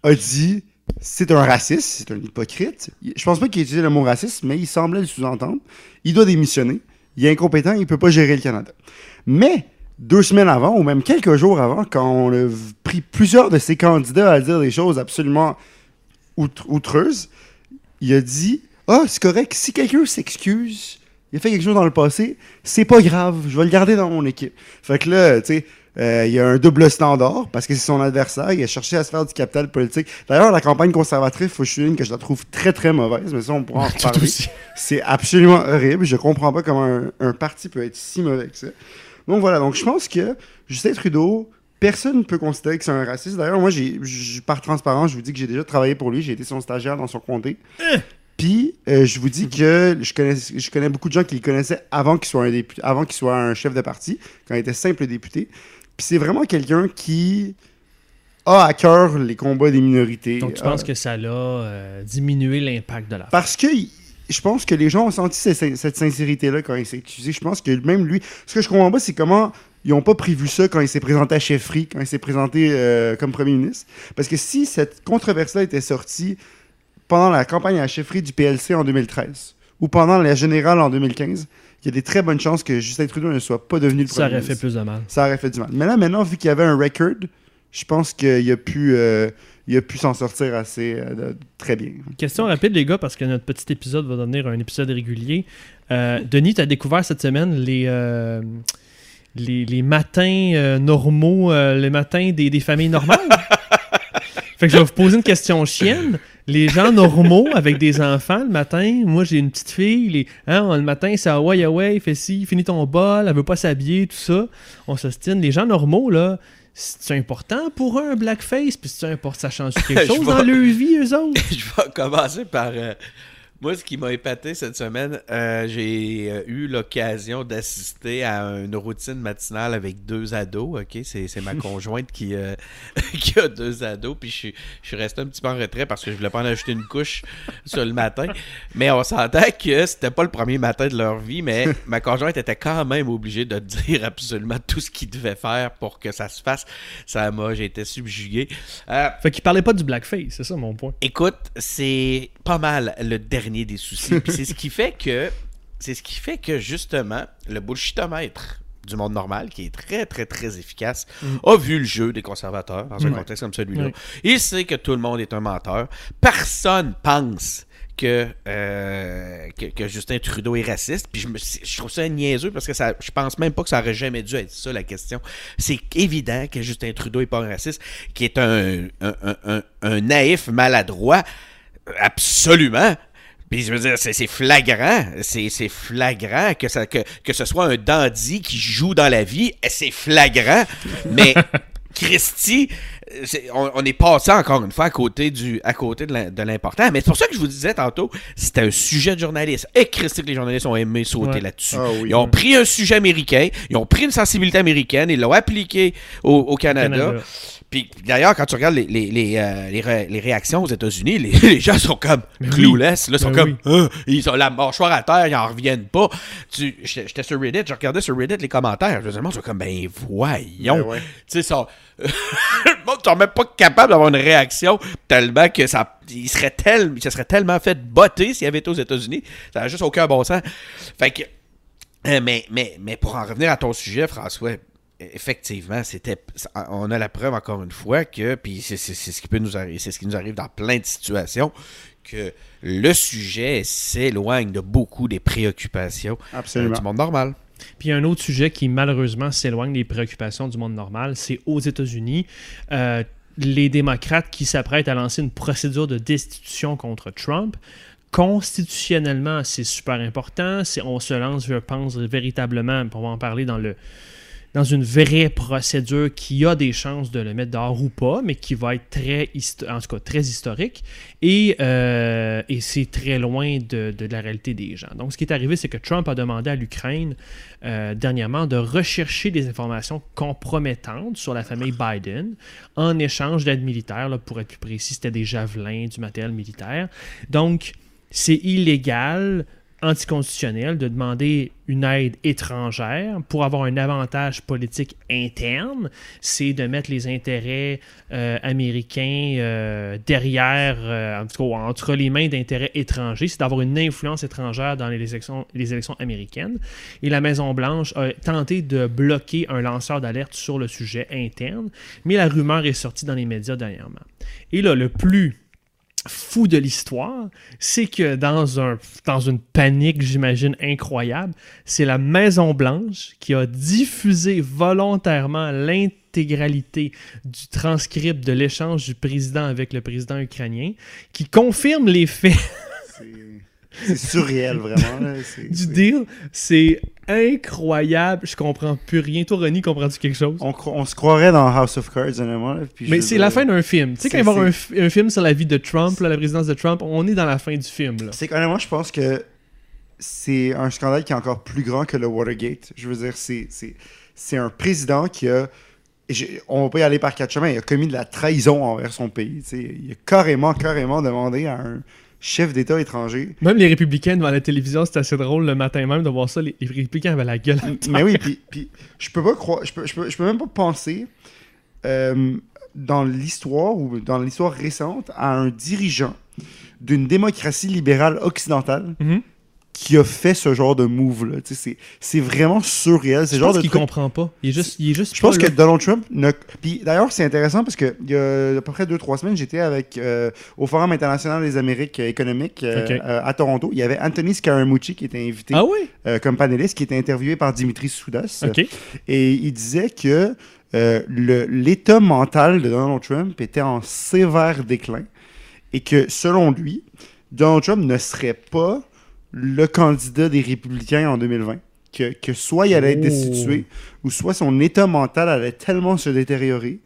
a dit c'est un raciste, c'est un hypocrite. Je pense pas qu'il ait utilisé le mot raciste, mais il semblait le sous-entendre. Il doit démissionner. Il est incompétent, il peut pas gérer le Canada. Mais deux semaines avant, ou même quelques jours avant, quand on a pris plusieurs de ses candidats à dire des choses absolument outre- outreuses, il a dit Ah, c'est correct, si quelqu'un s'excuse, il a fait quelque chose dans le passé, c'est pas grave, je vais le garder dans mon équipe. Fait que là, tu sais, euh, il y a un double standard parce que c'est son adversaire. Il a cherché à se faire du capital politique. D'ailleurs, la campagne conservatrice, faut que je que je la trouve très très mauvaise, mais ça, on pourra en reparler. C'est absolument horrible. Je comprends pas comment un, un parti peut être si mauvais que ça. Donc voilà, donc je pense que Justin Trudeau, personne ne peut considérer que c'est un raciste. D'ailleurs, moi, j'ai, par transparence, je vous dis que j'ai déjà travaillé pour lui. J'ai été son stagiaire dans son comté. Puis, euh, je vous dis que je connais, je connais beaucoup de gens qui le connaissaient avant qu'il soit un député, avant qu'il soit un chef de parti, quand il était simple député. Puis c'est vraiment quelqu'un qui a à cœur les combats des minorités. Donc, tu a- penses que ça l'a euh, diminué l'impact de la parce que je pense que les gens ont senti cette, cette sincérité-là quand il s'est excusé. Je pense que même lui. Ce que je comprends pas, c'est comment ils n'ont pas prévu ça quand il s'est présenté à chefferie, quand il s'est présenté euh, comme premier ministre. Parce que si cette controverse-là était sortie pendant la campagne à la chefferie du PLC en 2013 ou pendant la générale en 2015, il y a des très bonnes chances que Justin Trudeau ne soit pas devenu le Ça premier aurait fait plus de mal. Ça aurait fait du mal. Mais là, maintenant, vu qu'il y avait un record, je pense qu'il a pu, euh, il a pu s'en sortir assez euh, très bien. Question rapide, les gars, parce que notre petit épisode va devenir un épisode régulier. Euh, Denis, tu as découvert cette semaine les, euh, les, les matins normaux, les matins des, des familles normales? fait que je vais vous poser une question chienne. Les gens normaux avec des enfants le matin, moi j'ai une petite fille, les, hein, le matin c'est ah ouais, fais ci, finis ton bol, elle veut pas s'habiller, tout ça. On s'ostine. Les gens normaux, là, c'est important pour eux un blackface, puis c'est important, ça change quelque chose dans leur vie, eux autres? je vais commencer par. euh, moi, ce qui m'a épaté cette semaine, euh, j'ai euh, eu l'occasion d'assister à une routine matinale avec deux ados. Ok, c'est c'est ma conjointe qui, euh, qui a deux ados. Puis je, suis- je suis resté un petit peu en retrait parce que je voulais pas en ajouter une couche sur le matin. Mais on s'entend que c'était pas le premier matin de leur vie. Mais ma conjointe était quand même obligée de dire absolument tout ce qu'ils devaient faire pour que ça se fasse. Ça m'a, j'ai été subjugué. Euh, Fait qu'il parlait pas du blackface, c'est ça mon point. Écoute, c'est pas mal le dernier des soucis. Puis c'est ce qui fait que c'est ce qui fait que justement le bullshitomètre du monde normal, qui est très très très efficace, a vu le jeu des conservateurs dans un contexte comme celui-là. Il sait que tout le monde est un menteur. Personne pense que, euh, que, que Justin Trudeau est raciste. Puis je, me, je trouve ça niaiseux parce que ça, je pense même pas que ça aurait jamais dû être ça la question. C'est évident que Justin Trudeau est pas un raciste, qui est un- un- un naïf maladroit. Absolument. Puis je veux dire, c'est c'est flagrant. C'est c'est flagrant que, ça, que, que ce soit un dandy qui joue dans la vie. C'est flagrant. Mais Christy, c'est- on, on est passé encore une fois à côté, du, à côté de l'im- de l'important. Mais c'est pour ça que je vous disais tantôt, c'était un sujet de journaliste. Et Christy, que les journalistes ont aimé sauter Ouais. là-dessus. Ah oui. Ils ont pris un sujet américain, ils ont pris une sensibilité américaine, ils l'ont appliqué au, au Canada. Canada. Puis d'ailleurs, quand tu regardes les, les, les, euh, les ré- les réactions aux États-Unis, les, les gens sont comme Mais clueless. Là, sont Ben comme, Hein? ils ont la mâchoire à terre, ils en reviennent pas. Tu- J'étais sur Reddit, je regardais sur Reddit les commentaires. Je me disais, comme, ben voyons. Ben ouais. Tu sais, ça. le monde sont même pas capable d'avoir une réaction tellement que ça. Il serait tel, se serait tellement fait botter s'il avait été aux États-Unis. Ça n'a juste aucun bon sens. Fait que. euh, mais, mais, mais pour en revenir à ton sujet, François, effectivement, c'était, on a la preuve encore une fois que, puis c'est, ce qui peut nous arriver, c'est ce qui nous arrive dans plein de situations, que le sujet s'éloigne de beaucoup des préoccupations euh, du monde normal. Puis un autre sujet qui malheureusement s'éloigne des préoccupations du monde normal, c'est aux États-Unis. Euh, les démocrates qui s'apprêtent à lancer une procédure de destitution contre Trump constitutionnellement, c'est super important. On se lance, je pense, véritablement, on va en parler dans le, dans une vraie procédure qui a des chances de le mettre dehors ou pas, mais qui va être très, en tout cas, très historique. Et, euh, c'est très loin de, de, la réalité des gens. Donc, ce qui est arrivé, c'est que Trump a demandé à l'Ukraine euh, dernièrement de rechercher des informations compromettantes sur la famille Biden en échange d'aide militaire. Là, pour être plus précis, c'était des javelins, du matériel militaire. Donc, c'est illégal anticonstitutionnel de demander une aide étrangère pour avoir un avantage politique interne, c'est de mettre les intérêts euh, américains euh, derrière, euh, en, tout cas, entre les mains d'intérêts étrangers, c'est d'avoir une influence étrangère dans les les élections américaines. Et la Maison-Blanche a tenté de bloquer un lanceur d'alerte sur le sujet interne, mais la rumeur est sortie dans les médias dernièrement. Et là, le plus fou de l'histoire, c'est que dans, un, dans une panique, j'imagine, incroyable, c'est la Maison-Blanche qui a diffusé volontairement l'intégralité du transcript de l'échange du président avec le président ukrainien, qui confirme les faits. C'est surréel, vraiment. du deal, c'est incroyable. Je comprends plus rien. Toi, Ronnie, comprends-tu quelque chose? On, se croirait dans House of Cards, honnêtement. Mais c'est la fin d'un film. Tu sais, quand il va y avoir un, film sur la vie de Trump, la présidence de Trump, on est dans la fin du film. C'est honnêtement, je pense que c'est un scandale qui est encore plus grand que le Watergate. Je veux dire, c'est un président qui a. on va pas y aller par quatre chemins. Il a commis de la trahison envers son pays. Il a carrément, carrément demandé à un chef d'État étranger. Même les républicains devant la télévision, c'était assez drôle le matin même de voir ça. Les, républicains avaient la gueule. Mais oui, puis, je peux pas croire, je peux, je peux, même pas penser euh, dans l'histoire ou dans l'histoire récente à un dirigeant d'une démocratie libérale occidentale mm-hmm qui a fait ce genre de move là. C'est vraiment surréel. C'est genre pense qu'il comprend pas. Il est juste, il est juste Je pense que Donald Trump ne... Puis d'ailleurs, c'est intéressant parce que il y a à peu près 2-3 semaines, j'étais avec euh, au Forum international des Amériques économiques euh, euh, à Toronto. Il y avait Anthony Scaramucci qui était invité ah comme panéliste, qui était interviewé par Dimitri Soudas. Et il disait que l'état mental de Donald Trump était en sévère déclin et que selon lui, Donald Trump ne serait pas le candidat des républicains en 2020. Que, que soit il allait être destitué, ou soit son état mental allait tellement se détériorer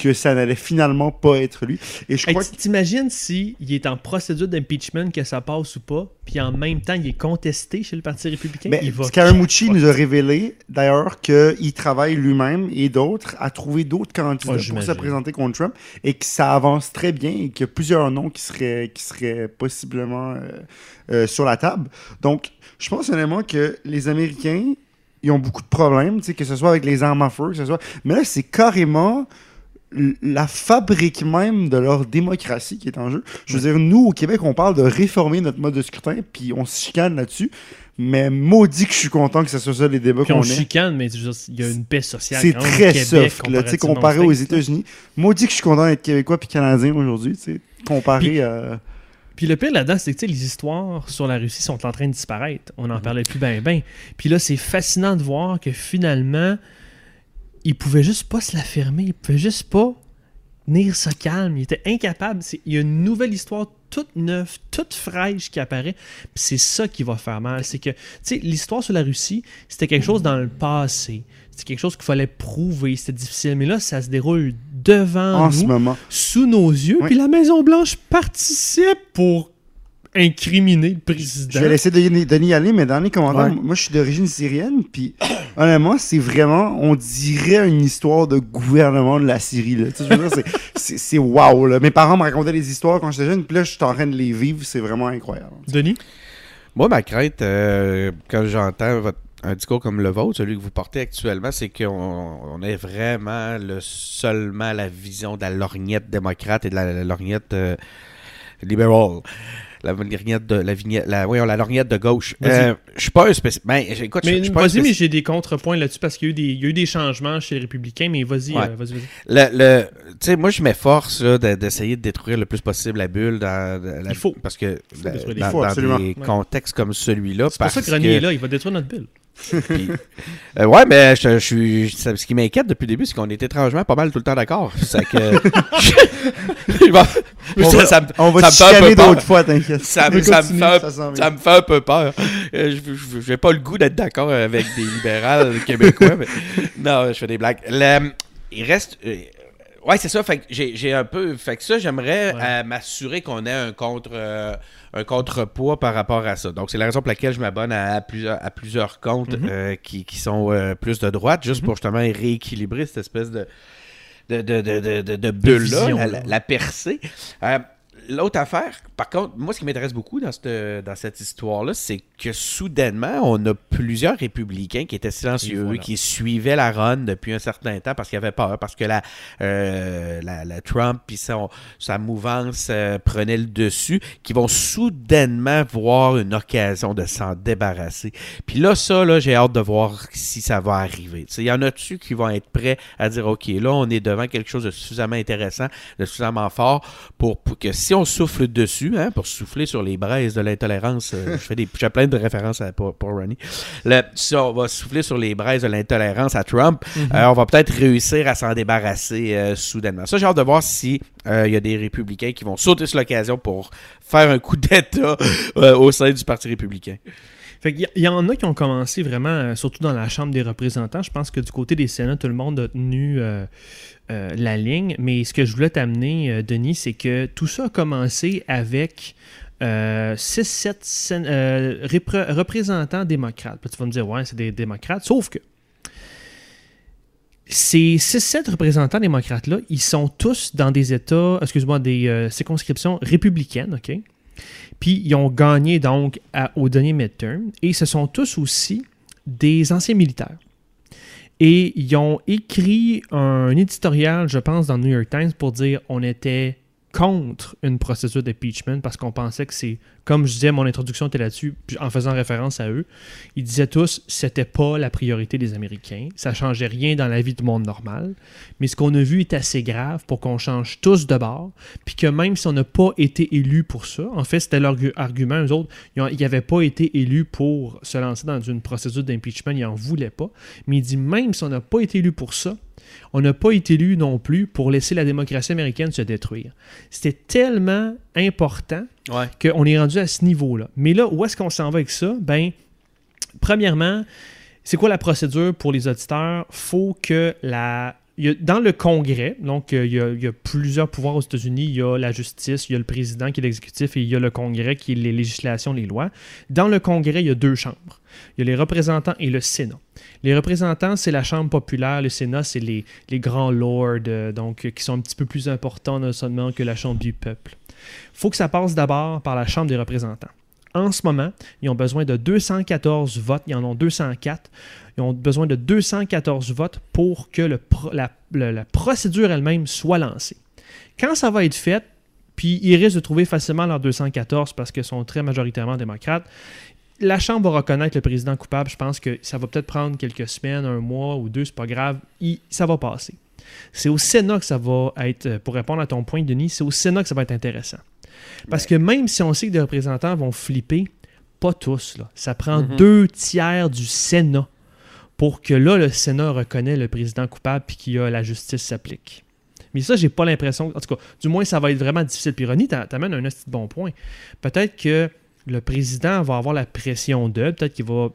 que ça n'allait finalement pas être lui. Et je crois T'imagines s'il est en procédure d'impeachment, que ça passe ou pas, puis en même temps, il est contesté chez le Parti républicain? Mais Scaramucci nous a révélé, d'ailleurs, qu'il travaille lui-même et d'autres à trouver d'autres candidats pour se présenter contre Trump et que ça avance très bien et qu'il y a plusieurs noms qui seraient, qui seraient possiblement euh, euh, sur la table. Donc, je pense honnêtement que les Américains, ils ont beaucoup de problèmes, que ce soit avec les armes à feu, que ce soit... Mais là, c'est carrément la fabrique même de leur démocratie qui est en jeu. Je veux dire, nous, au Québec, on parle de réformer notre mode de scrutin, puis on se chicane là-dessus. Mais maudit que je suis content que ce soit ça les débats qu'on ait. On chicane, mais il y a une paix sociale. C'est très soft, là, comparé aux États-Unis. Maudit que je suis content d'être Québécois puis Canadien aujourd'hui, comparé à... Puis le pire là-dedans, c'est que les histoires sur la Russie sont en train de disparaître. On n'en mm-hmm. parlait plus ben ben. Puis là, c'est fascinant de voir que finalement, il pouvait juste pas se la fermer. Il pouvait juste pas tenir ça calme. Il était incapable. Il y a une nouvelle histoire toute neuve, toute fraîche qui apparaît. c'est ça qui va faire mal. C'est que, tu sais, l'histoire sur la Russie, c'était quelque chose dans le passé. C'était quelque chose qu'il fallait prouver. C'était difficile. Mais là, ça se déroule devant en nous, ce moment. sous nos yeux. Puis la Maison-Blanche participe pour incriminer le président. Je vais laisser Denis, Denis aller, mais dans les commentaires, moi je suis d'origine syrienne, puis honnêtement, c'est vraiment, on dirait une histoire de gouvernement de la Syrie. C'est wow. Là. Mes parents me racontaient des histoires quand j'étais jeune, puis là je suis en train de les vivre, c'est vraiment incroyable. Denis? Moi, ma crainte, euh, quand j'entends un discours comme le vôtre, celui que vous portez actuellement, c'est qu'on on est vraiment le, seulement la vision de la lorgnette démocrate et de la, lorgnette euh, libérale. La lorgnette de la vignette, la, voyons, la lorgnette de gauche. Euh, je suis pas un spécialiste. Ben, écoute, Mais je vas-y, mais j'ai des contrepoints là-dessus parce qu'il y, a eu des- il y a eu des changements chez les Républicains, mais vas-y, Ouais. euh, vas-y, vas-y. Le, le- tu sais, moi, je m'efforce d'essayer de détruire le plus possible la bulle dans la- Il faut. parce que dans, dans- Il faut, dans absolument. des Ouais. contextes comme celui-là, C'est pour ça que René est là, il va détruire notre bulle. Puis- Euh, ouais, mais je, je suis. ça- Ce qui m'inquiète depuis le début, c'est qu'on est étrangement pas mal tout le temps d'accord. C'est que. On ça, va, ça me- on va ça me fait un peu chicaner peur. d'autres fois, t'inquiète. Ça me- ça fait un- ça ça peu peur. Euh, je j'ai pas le goût d'être d'accord avec des libérales québécois. mais- non, je fais des blagues. Le- il reste. Ouais, c'est ça. Fait que j'ai un peu. Fait que ça, j'aimerais Ouais. euh, m'assurer qu'on ait un contre. euh, un contrepoids par rapport à ça. Donc, c'est la raison pour laquelle je m'abonne à, plusieurs, à plusieurs comptes Mhm. euh, qui, qui sont euh, plus de droite, juste Mhm. pour justement rééquilibrer cette espèce de, de, de, de, bulle-là, la- la percée. L'autre affaire, par contre, moi, ce qui m'intéresse beaucoup dans cette, dans cette histoire-là, c'est que soudainement, on a plusieurs républicains qui étaient silencieux, Et voilà. qui suivaient la run depuis un certain temps parce qu'ils avaient peur, parce que la, euh, la, la Trump et son, sa mouvance euh, prenait le dessus, qui vont soudainement voir une occasion de s'en débarrasser. Puis là, ça, là, j'ai hâte de voir si ça va arriver. Il y en a-tu qui vont être prêts à dire, OK, là, on est devant quelque chose de suffisamment intéressant, de suffisamment fort pour, pour que si on souffle dessus, hein, pour souffler sur les braises de l'intolérance, euh, je fais des, je fais plein de références à, pour, pour Ronnie. Le- si on va souffler sur les braises de l'intolérance à Trump, euh, on va peut-être réussir à s'en débarrasser euh, soudainement. Ça, j'ai hâte de voir si il y a des républicains qui vont sauter sur l'occasion pour faire un coup d'État au sein du Parti républicain. Fait il y en a qui ont commencé vraiment, euh, surtout dans la Chambre des représentants. Je pense que du côté des Sénats, tout le monde a tenu euh, euh, la ligne. Mais ce que je voulais t'amener, Denis, c'est que tout ça a commencé avec 6-7 représentants démocrates. Tu vas me dire, ouais, c'est des démocrates. Sauf que ces 6-7 représentants démocrates-là, ils sont tous dans des États, excuse-moi, des circonscriptions républicaines, OK? Puis ils ont gagné donc au dernier midterm. Et ce sont tous aussi des anciens militaires. Et ils ont écrit un éditorial, je pense, dans le New York Times pour dire on était contre une procédure d'impeachment parce qu'on pensait que c'est, comme je disais, mon introduction était là-dessus, en faisant référence à eux, ils disaient tous c'était pas la priorité des Américains, ça changeait rien dans la vie du monde normal, mais ce qu'on a vu est assez grave pour qu'on change tous de bord, puis que même si on n'a pas été élu pour ça, en fait c'était leur gu- argument, eux autres, ils n'avaient pas été élus pour se lancer dans une procédure d'impeachment, ils n'en voulaient pas, mais il dit même si on n'a pas été élu pour ça, on n'a pas été élu non plus pour laisser la démocratie américaine se détruire. C'était tellement important Ouais. qu'on est rendu à ce niveau-là. Mais là, où est-ce qu'on s'en va avec ça? Ben, premièrement, c'est quoi la procédure pour les auditeurs? faut que la. dans le Congrès, donc euh, il y, a, il y a plusieurs pouvoirs aux États-Unis. Il y a la justice, il y a le président qui est l'exécutif et il y a le Congrès qui est les législations, les lois. Dans le Congrès, il y a deux chambres. Il y a les représentants et le Sénat. Les représentants, c'est la Chambre populaire. Le Sénat, c'est les, grands lords, euh, donc, euh, qui sont un petit peu plus importants non seulement que la Chambre du peuple. faut que ça passe d'abord par la Chambre des représentants. En ce moment, ils ont besoin de 214 votes. Ils en ont 204. Ils ont besoin de 214 votes pour que la procédure elle-même soit lancée. Quand ça va être fait, puis ils risquent de trouver facilement leurs 214 parce qu'ils sont très majoritairement démocrates, la Chambre va reconnaître le président coupable. Je pense que ça va peut-être prendre quelques semaines, un mois ou deux, c'est pas grave. Il- ça va passer. C'est au Sénat que ça va être, pour répondre à ton point, Denis, c'est au Sénat que ça va être intéressant. Parce que même si on sait que des représentants vont flipper, pas tous, là. ça prend Mhm. deux tiers du Sénat pour que là, le Sénat reconnaît le président coupable puis que la justice s'applique. Mais ça, j'ai pas l'impression. En tout cas, du moins, ça va être vraiment difficile. Puis Ronnie, t'a- t'amènes un petit bon point. Peut-être que le président va avoir la pression d'eux, peut-être qu'il va euh,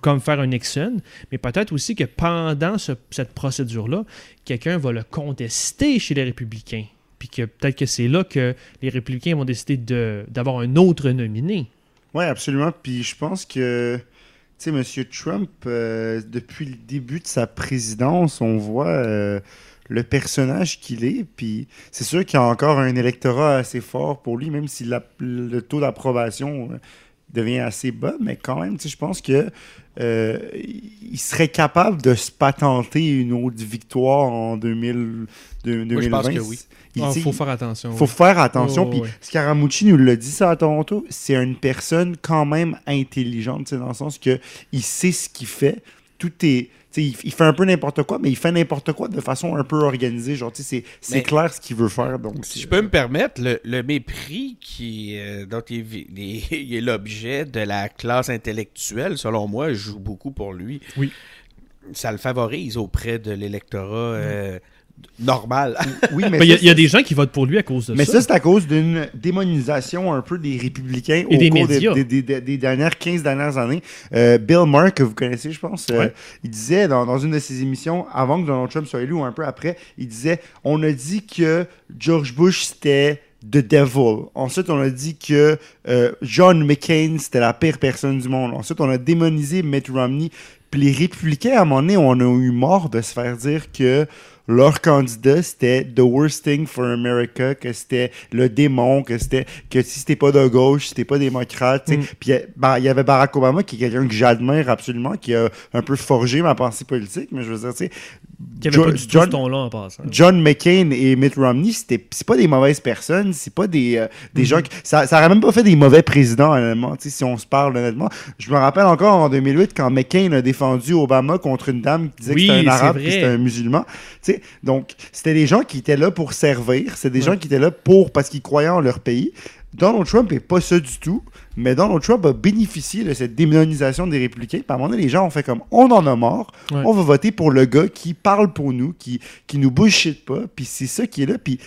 comme faire un Nixon, mais peut-être aussi que pendant ce- cette procédure-là, quelqu'un va le contester chez les républicains. Puis que peut-être que c'est là que les républicains vont décider de- d'avoir un autre nominé. Oui, absolument. Puis je pense que, tu sais, M. Trump, euh, depuis le début de sa présidence, on voit euh, le personnage qu'il est. Puis c'est sûr qu'il y a encore un électorat assez fort pour lui, même si la- le taux d'approbation, euh, devient assez bas, mais quand même, tu sais, je pense que euh, il serait capable de se patenter une autre victoire en 2000, de- 2020. je pense que oui. Il, Il sais, faut faire attention. faut faire attention. Ouais, Puis. Scaramucci nous l'a dit ça à Toronto. C'est une personne quand même intelligente, tu sais, dans le sens que il sait ce qu'il fait. Tout est. Il, il fait un peu n'importe quoi, mais il fait n'importe quoi de façon un peu organisée. Genre, c'est clair ce qu'il veut faire. Donc, Si je peux me permettre, le, le mépris qui, euh, dont il, vi- il- il est l'objet de la classe intellectuelle, selon moi, joue beaucoup pour lui. Oui. Ça le favorise auprès de l'électorat euh, normal. Oui, mais Ben, Il y, a- y des gens qui votent pour lui à cause de Mais ça. ça, c'est à cause d'une démonisation un peu des républicains Et au des cours des, médias. des- des- des- des dernières 15 dernières années. Euh, Bill Maher, que vous connaissez, je pense, euh, il disait dans, dans une de ses émissions, avant que Donald Trump soit élu ou un peu après, il disait On a dit que George Bush, c'était The Devil. Ensuite, on a dit que euh, John McCain, c'était la pire personne du monde. Ensuite, on a démonisé Mitt Romney. Puis les républicains, à un moment donné, on a eu mort de se faire dire que leur candidat, c'était The Worst Thing for America, que c'était le démon, que c'était que si c'était pas de gauche, si t'es pas démocrate. Mm. Puis bah, il y avait Barack Obama, qui est quelqu'un que j'admire absolument, qui a un peu forgé ma pensée politique, mais je veux dire, tu sais, John- en passant. John McCain et Mitt Romney, c'était c'est pas des mauvaises personnes, c'est pas des, euh, Mm-hmm. des gens qui ça, ça aurait même pas fait des mauvais présidents honnêtement, si on se parle honnêtement. Je me rappelle encore en 2008 quand McCain a défendu Obama contre une dame qui disait Oui, que c'était un arabe et c'était un musulman, sais. Donc, c'était des gens qui étaient là pour servir, c'est des Ouais. gens qui étaient là pour parce qu'ils croyaient en leur pays. Donald Trump est pas ça du tout, mais Donald Trump a bénéficié de cette démonisation des républicains. Puis à un moment donné, les gens ont fait comme on en a marre, Ouais. on va voter pour le gars qui parle pour nous, qui, qui nous bullshit pas, puis c'est ça qui est là. Puis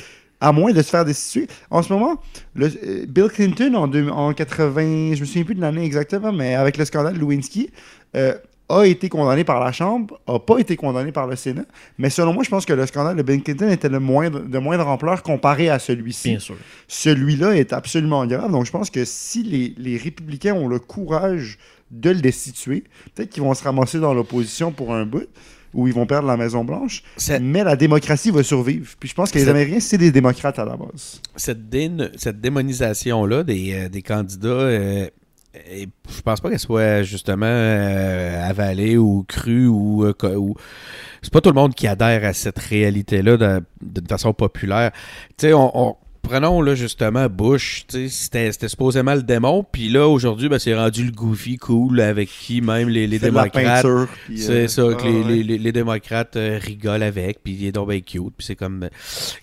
à moins de se faire destituer. En ce moment, le- euh, Bill Clinton en, deux- en 80, je me souviens plus de l'année exactement, mais avec le scandale Lewinsky, euh, a été condamné par la Chambre, a pas été condamné par le Sénat. Mais selon moi, je pense que le scandale de Bill Clinton était le moindre, de moindre ampleur comparé à celui-ci Bien sûr. celui-là est absolument grave. Donc, je pense que si les, les républicains ont le courage de le destituer, peut-être qu'ils vont se ramasser dans l'opposition pour un bout, où ils vont perdre la Maison-Blanche. Mais la démocratie va survivre. Puis je pense que les Américains, c'est des démocrates à la base. cette, dé- cette démonisation-là des, euh, des candidats, euh, je pense pas qu'elle soit justement euh, avalée ou crue ou, euh, ou- c'est pas tout le monde qui adhère à cette réalité-là de, de façon populaire. Tu sais, prenons là justement Bush, tu sais, c'était supposément le démon, puis là aujourd'hui, ben, c'est rendu le goofy cool avec qui même les, les démocrates c'est euh, ça, que ah, les, ouais. les, les- les démocrates euh, rigolent avec, puis il est donc bien cute, puis c'est comme euh,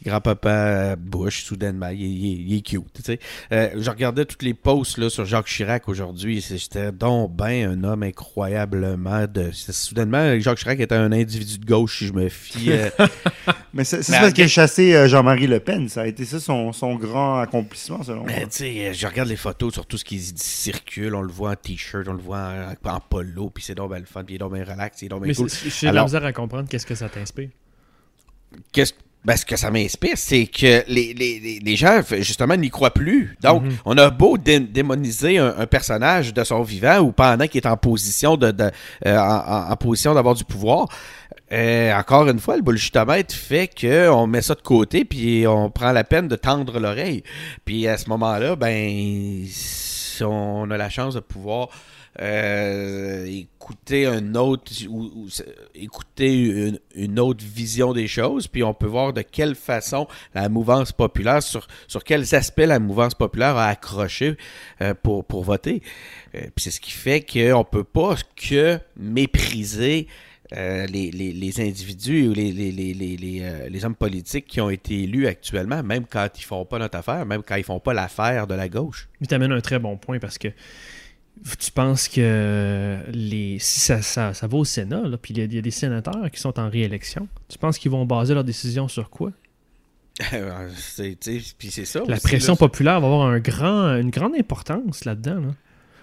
grand-papa Bush, soudainement, il, est- il il est cute, tu sais. Euh, je regardais toutes les posts là, sur Jacques Chirac aujourd'hui, c'est- c'était donc ben un homme incroyablement de... Soudainement, Jacques Chirac était un individu de gauche, si je me fie... euh, Mais c'est parce qu'il a chassé euh, Jean-Marie Le Pen. Ça a été ça son, son grand accomplissement, selon moi. Mais tu sais, euh, je regarde les photos sur tout ce qui circule, on le voit en t-shirt, on le voit en, en polo, puis c'est donc ben le fun, puis il est donc bien relax, il est donc bien Mais cool. j'ai de la misère à comprendre qu'est-ce que ça t'inspire. Qu'est-ce ben, ce que ça m'inspire, c'est que les, les, les- les gens, justement, n'y croient plus. Donc, Mhm. on a beau dé- démoniser un, un personnage de son vivant ou pendant qu'il est en position de, de- euh, en, en- position d'avoir du pouvoir. euh, encore une fois, le bullshitomètre fait qu'on met ça de côté puis on prend la peine de tendre l'oreille. Puis à ce moment-là, ben, si on a la chance de pouvoir euh, écouter un autre ou, écouter une, autre vision des choses, puis on peut voir de quelle façon la mouvance populaire, sur, sur quels aspects la mouvance populaire a accroché euh, pour, pour voter. Euh, puis c'est ce qui fait qu'on peut pas que mépriser les, les, les individus ou les, les, les, hommes politiques qui ont été élus actuellement, même quand ils font pas notre affaire, même quand ils font pas l'affaire de la gauche. Tu amènes un très bon point parce que tu penses que les si ça, ça, ça va au Sénat, là, puis il y, a- il y a des sénateurs qui sont en réélection, tu penses qu'ils vont baser leur décision sur quoi? Puis c'est ça. La aussi, pression là. populaire va avoir un grand, une grande importance là-dedans. Il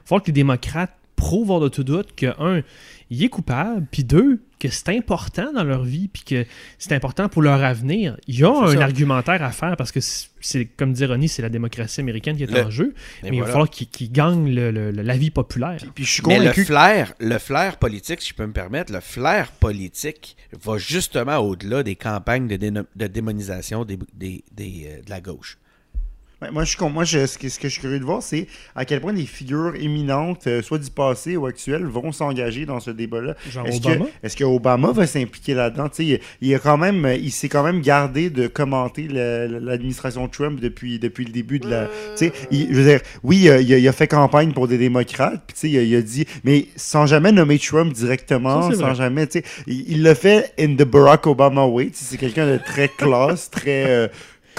falloir que les démocrates prouvent hors de tout doute que, un, il est coupable, puis deux, que c'est important dans leur vie, puis que c'est important pour leur avenir. Il y a C'est un ça. argumentaire à faire parce que, c'est- comme dit Ronnie, c'est la démocratie américaine qui est Le- en jeu, mais il va falloir qu'ils gagnent le- le- le- la vie populaire. Puis je suis Mais le flair, le flair politique, si je peux me permettre, le flair politique va justement au-delà des campagnes de, démonisation des, des- des, euh, de la gauche. Ouais, moi, je, suis con- moi je- ce, que, ce que je suis curieux de voir, c'est à quel point des figures éminentes, euh, soit du passé ou actuelles, vont s'engager dans ce débat-là. Est-ce que, est-ce que Obama va s'impliquer là-dedans? Tu sais, Il, il, a quand même, euh, il s'est quand même gardé de commenter l'administration Trump depuis, depuis le début de la. Tu sais, il- je veux dire, oui, euh, il a, il a fait campagne pour des démocrates, puis tu sais, il, a- il a dit, mais sans jamais nommer Trump directement, Ça, sans vrai. jamais, tu sais, il il l'a fait in the Barack Obama way. Tu sais, C'est quelqu'un de très classe, très. euh,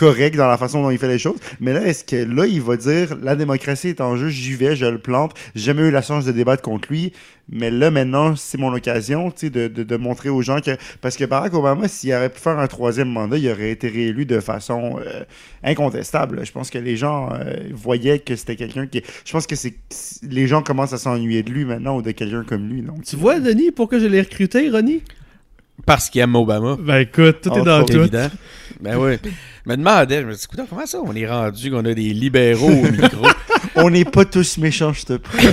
correct dans la façon dont il fait les choses. Mais là, est-ce que là, il va dire la démocratie est en jeu, j'y vais, je le plante. J'ai jamais eu la chance de débattre contre lui. Mais là, maintenant, c'est mon occasion tu sais, de, de, de montrer aux gens que. Parce que Barack Obama, s'il aurait pu faire un troisième mandat, il aurait été réélu de façon euh, incontestable. Je pense que les gens euh, voyaient que c'était quelqu'un qui. Je pense que c'est les gens commencent à s'ennuyer de lui maintenant ou de quelqu'un comme lui. Donc, Tu vois, Denis, pourquoi je l'ai recruté, Ronnie? Parce qu'il aime Obama. Ben écoute, tout est Oh, dans faut C'est tout. évident. Ben oui. Me demandais, je me dis, comment ça, on est rendu qu'on a des libéraux au micro? on n'est pas tous méchants, je te prie.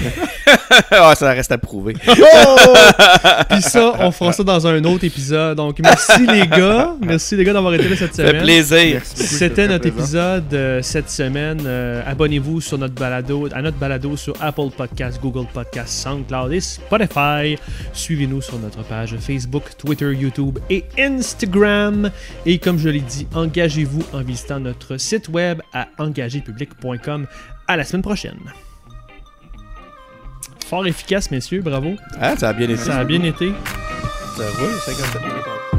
ah, ça reste à prouver. Puis ça, on fera ça dans un autre épisode. Donc merci les gars. Merci les gars d'avoir été là cette Ça fait semaine. plaisir. C'était notre épisode euh, cette semaine. Euh, Abonnez-vous sur notre balado, à notre balado sur Apple Podcasts, Google Podcasts, SoundCloud et Spotify. Suivez-nous sur notre page Facebook, Twitter, YouTube et Instagram. Et comme je l'ai dit, engagez-vous en visitant notre site web à engagépublic.com. À la semaine prochaine. Fort efficace, messieurs, bravo. Ah, ça a bien été. Ça a bien été. Ça roule, 57 minutes.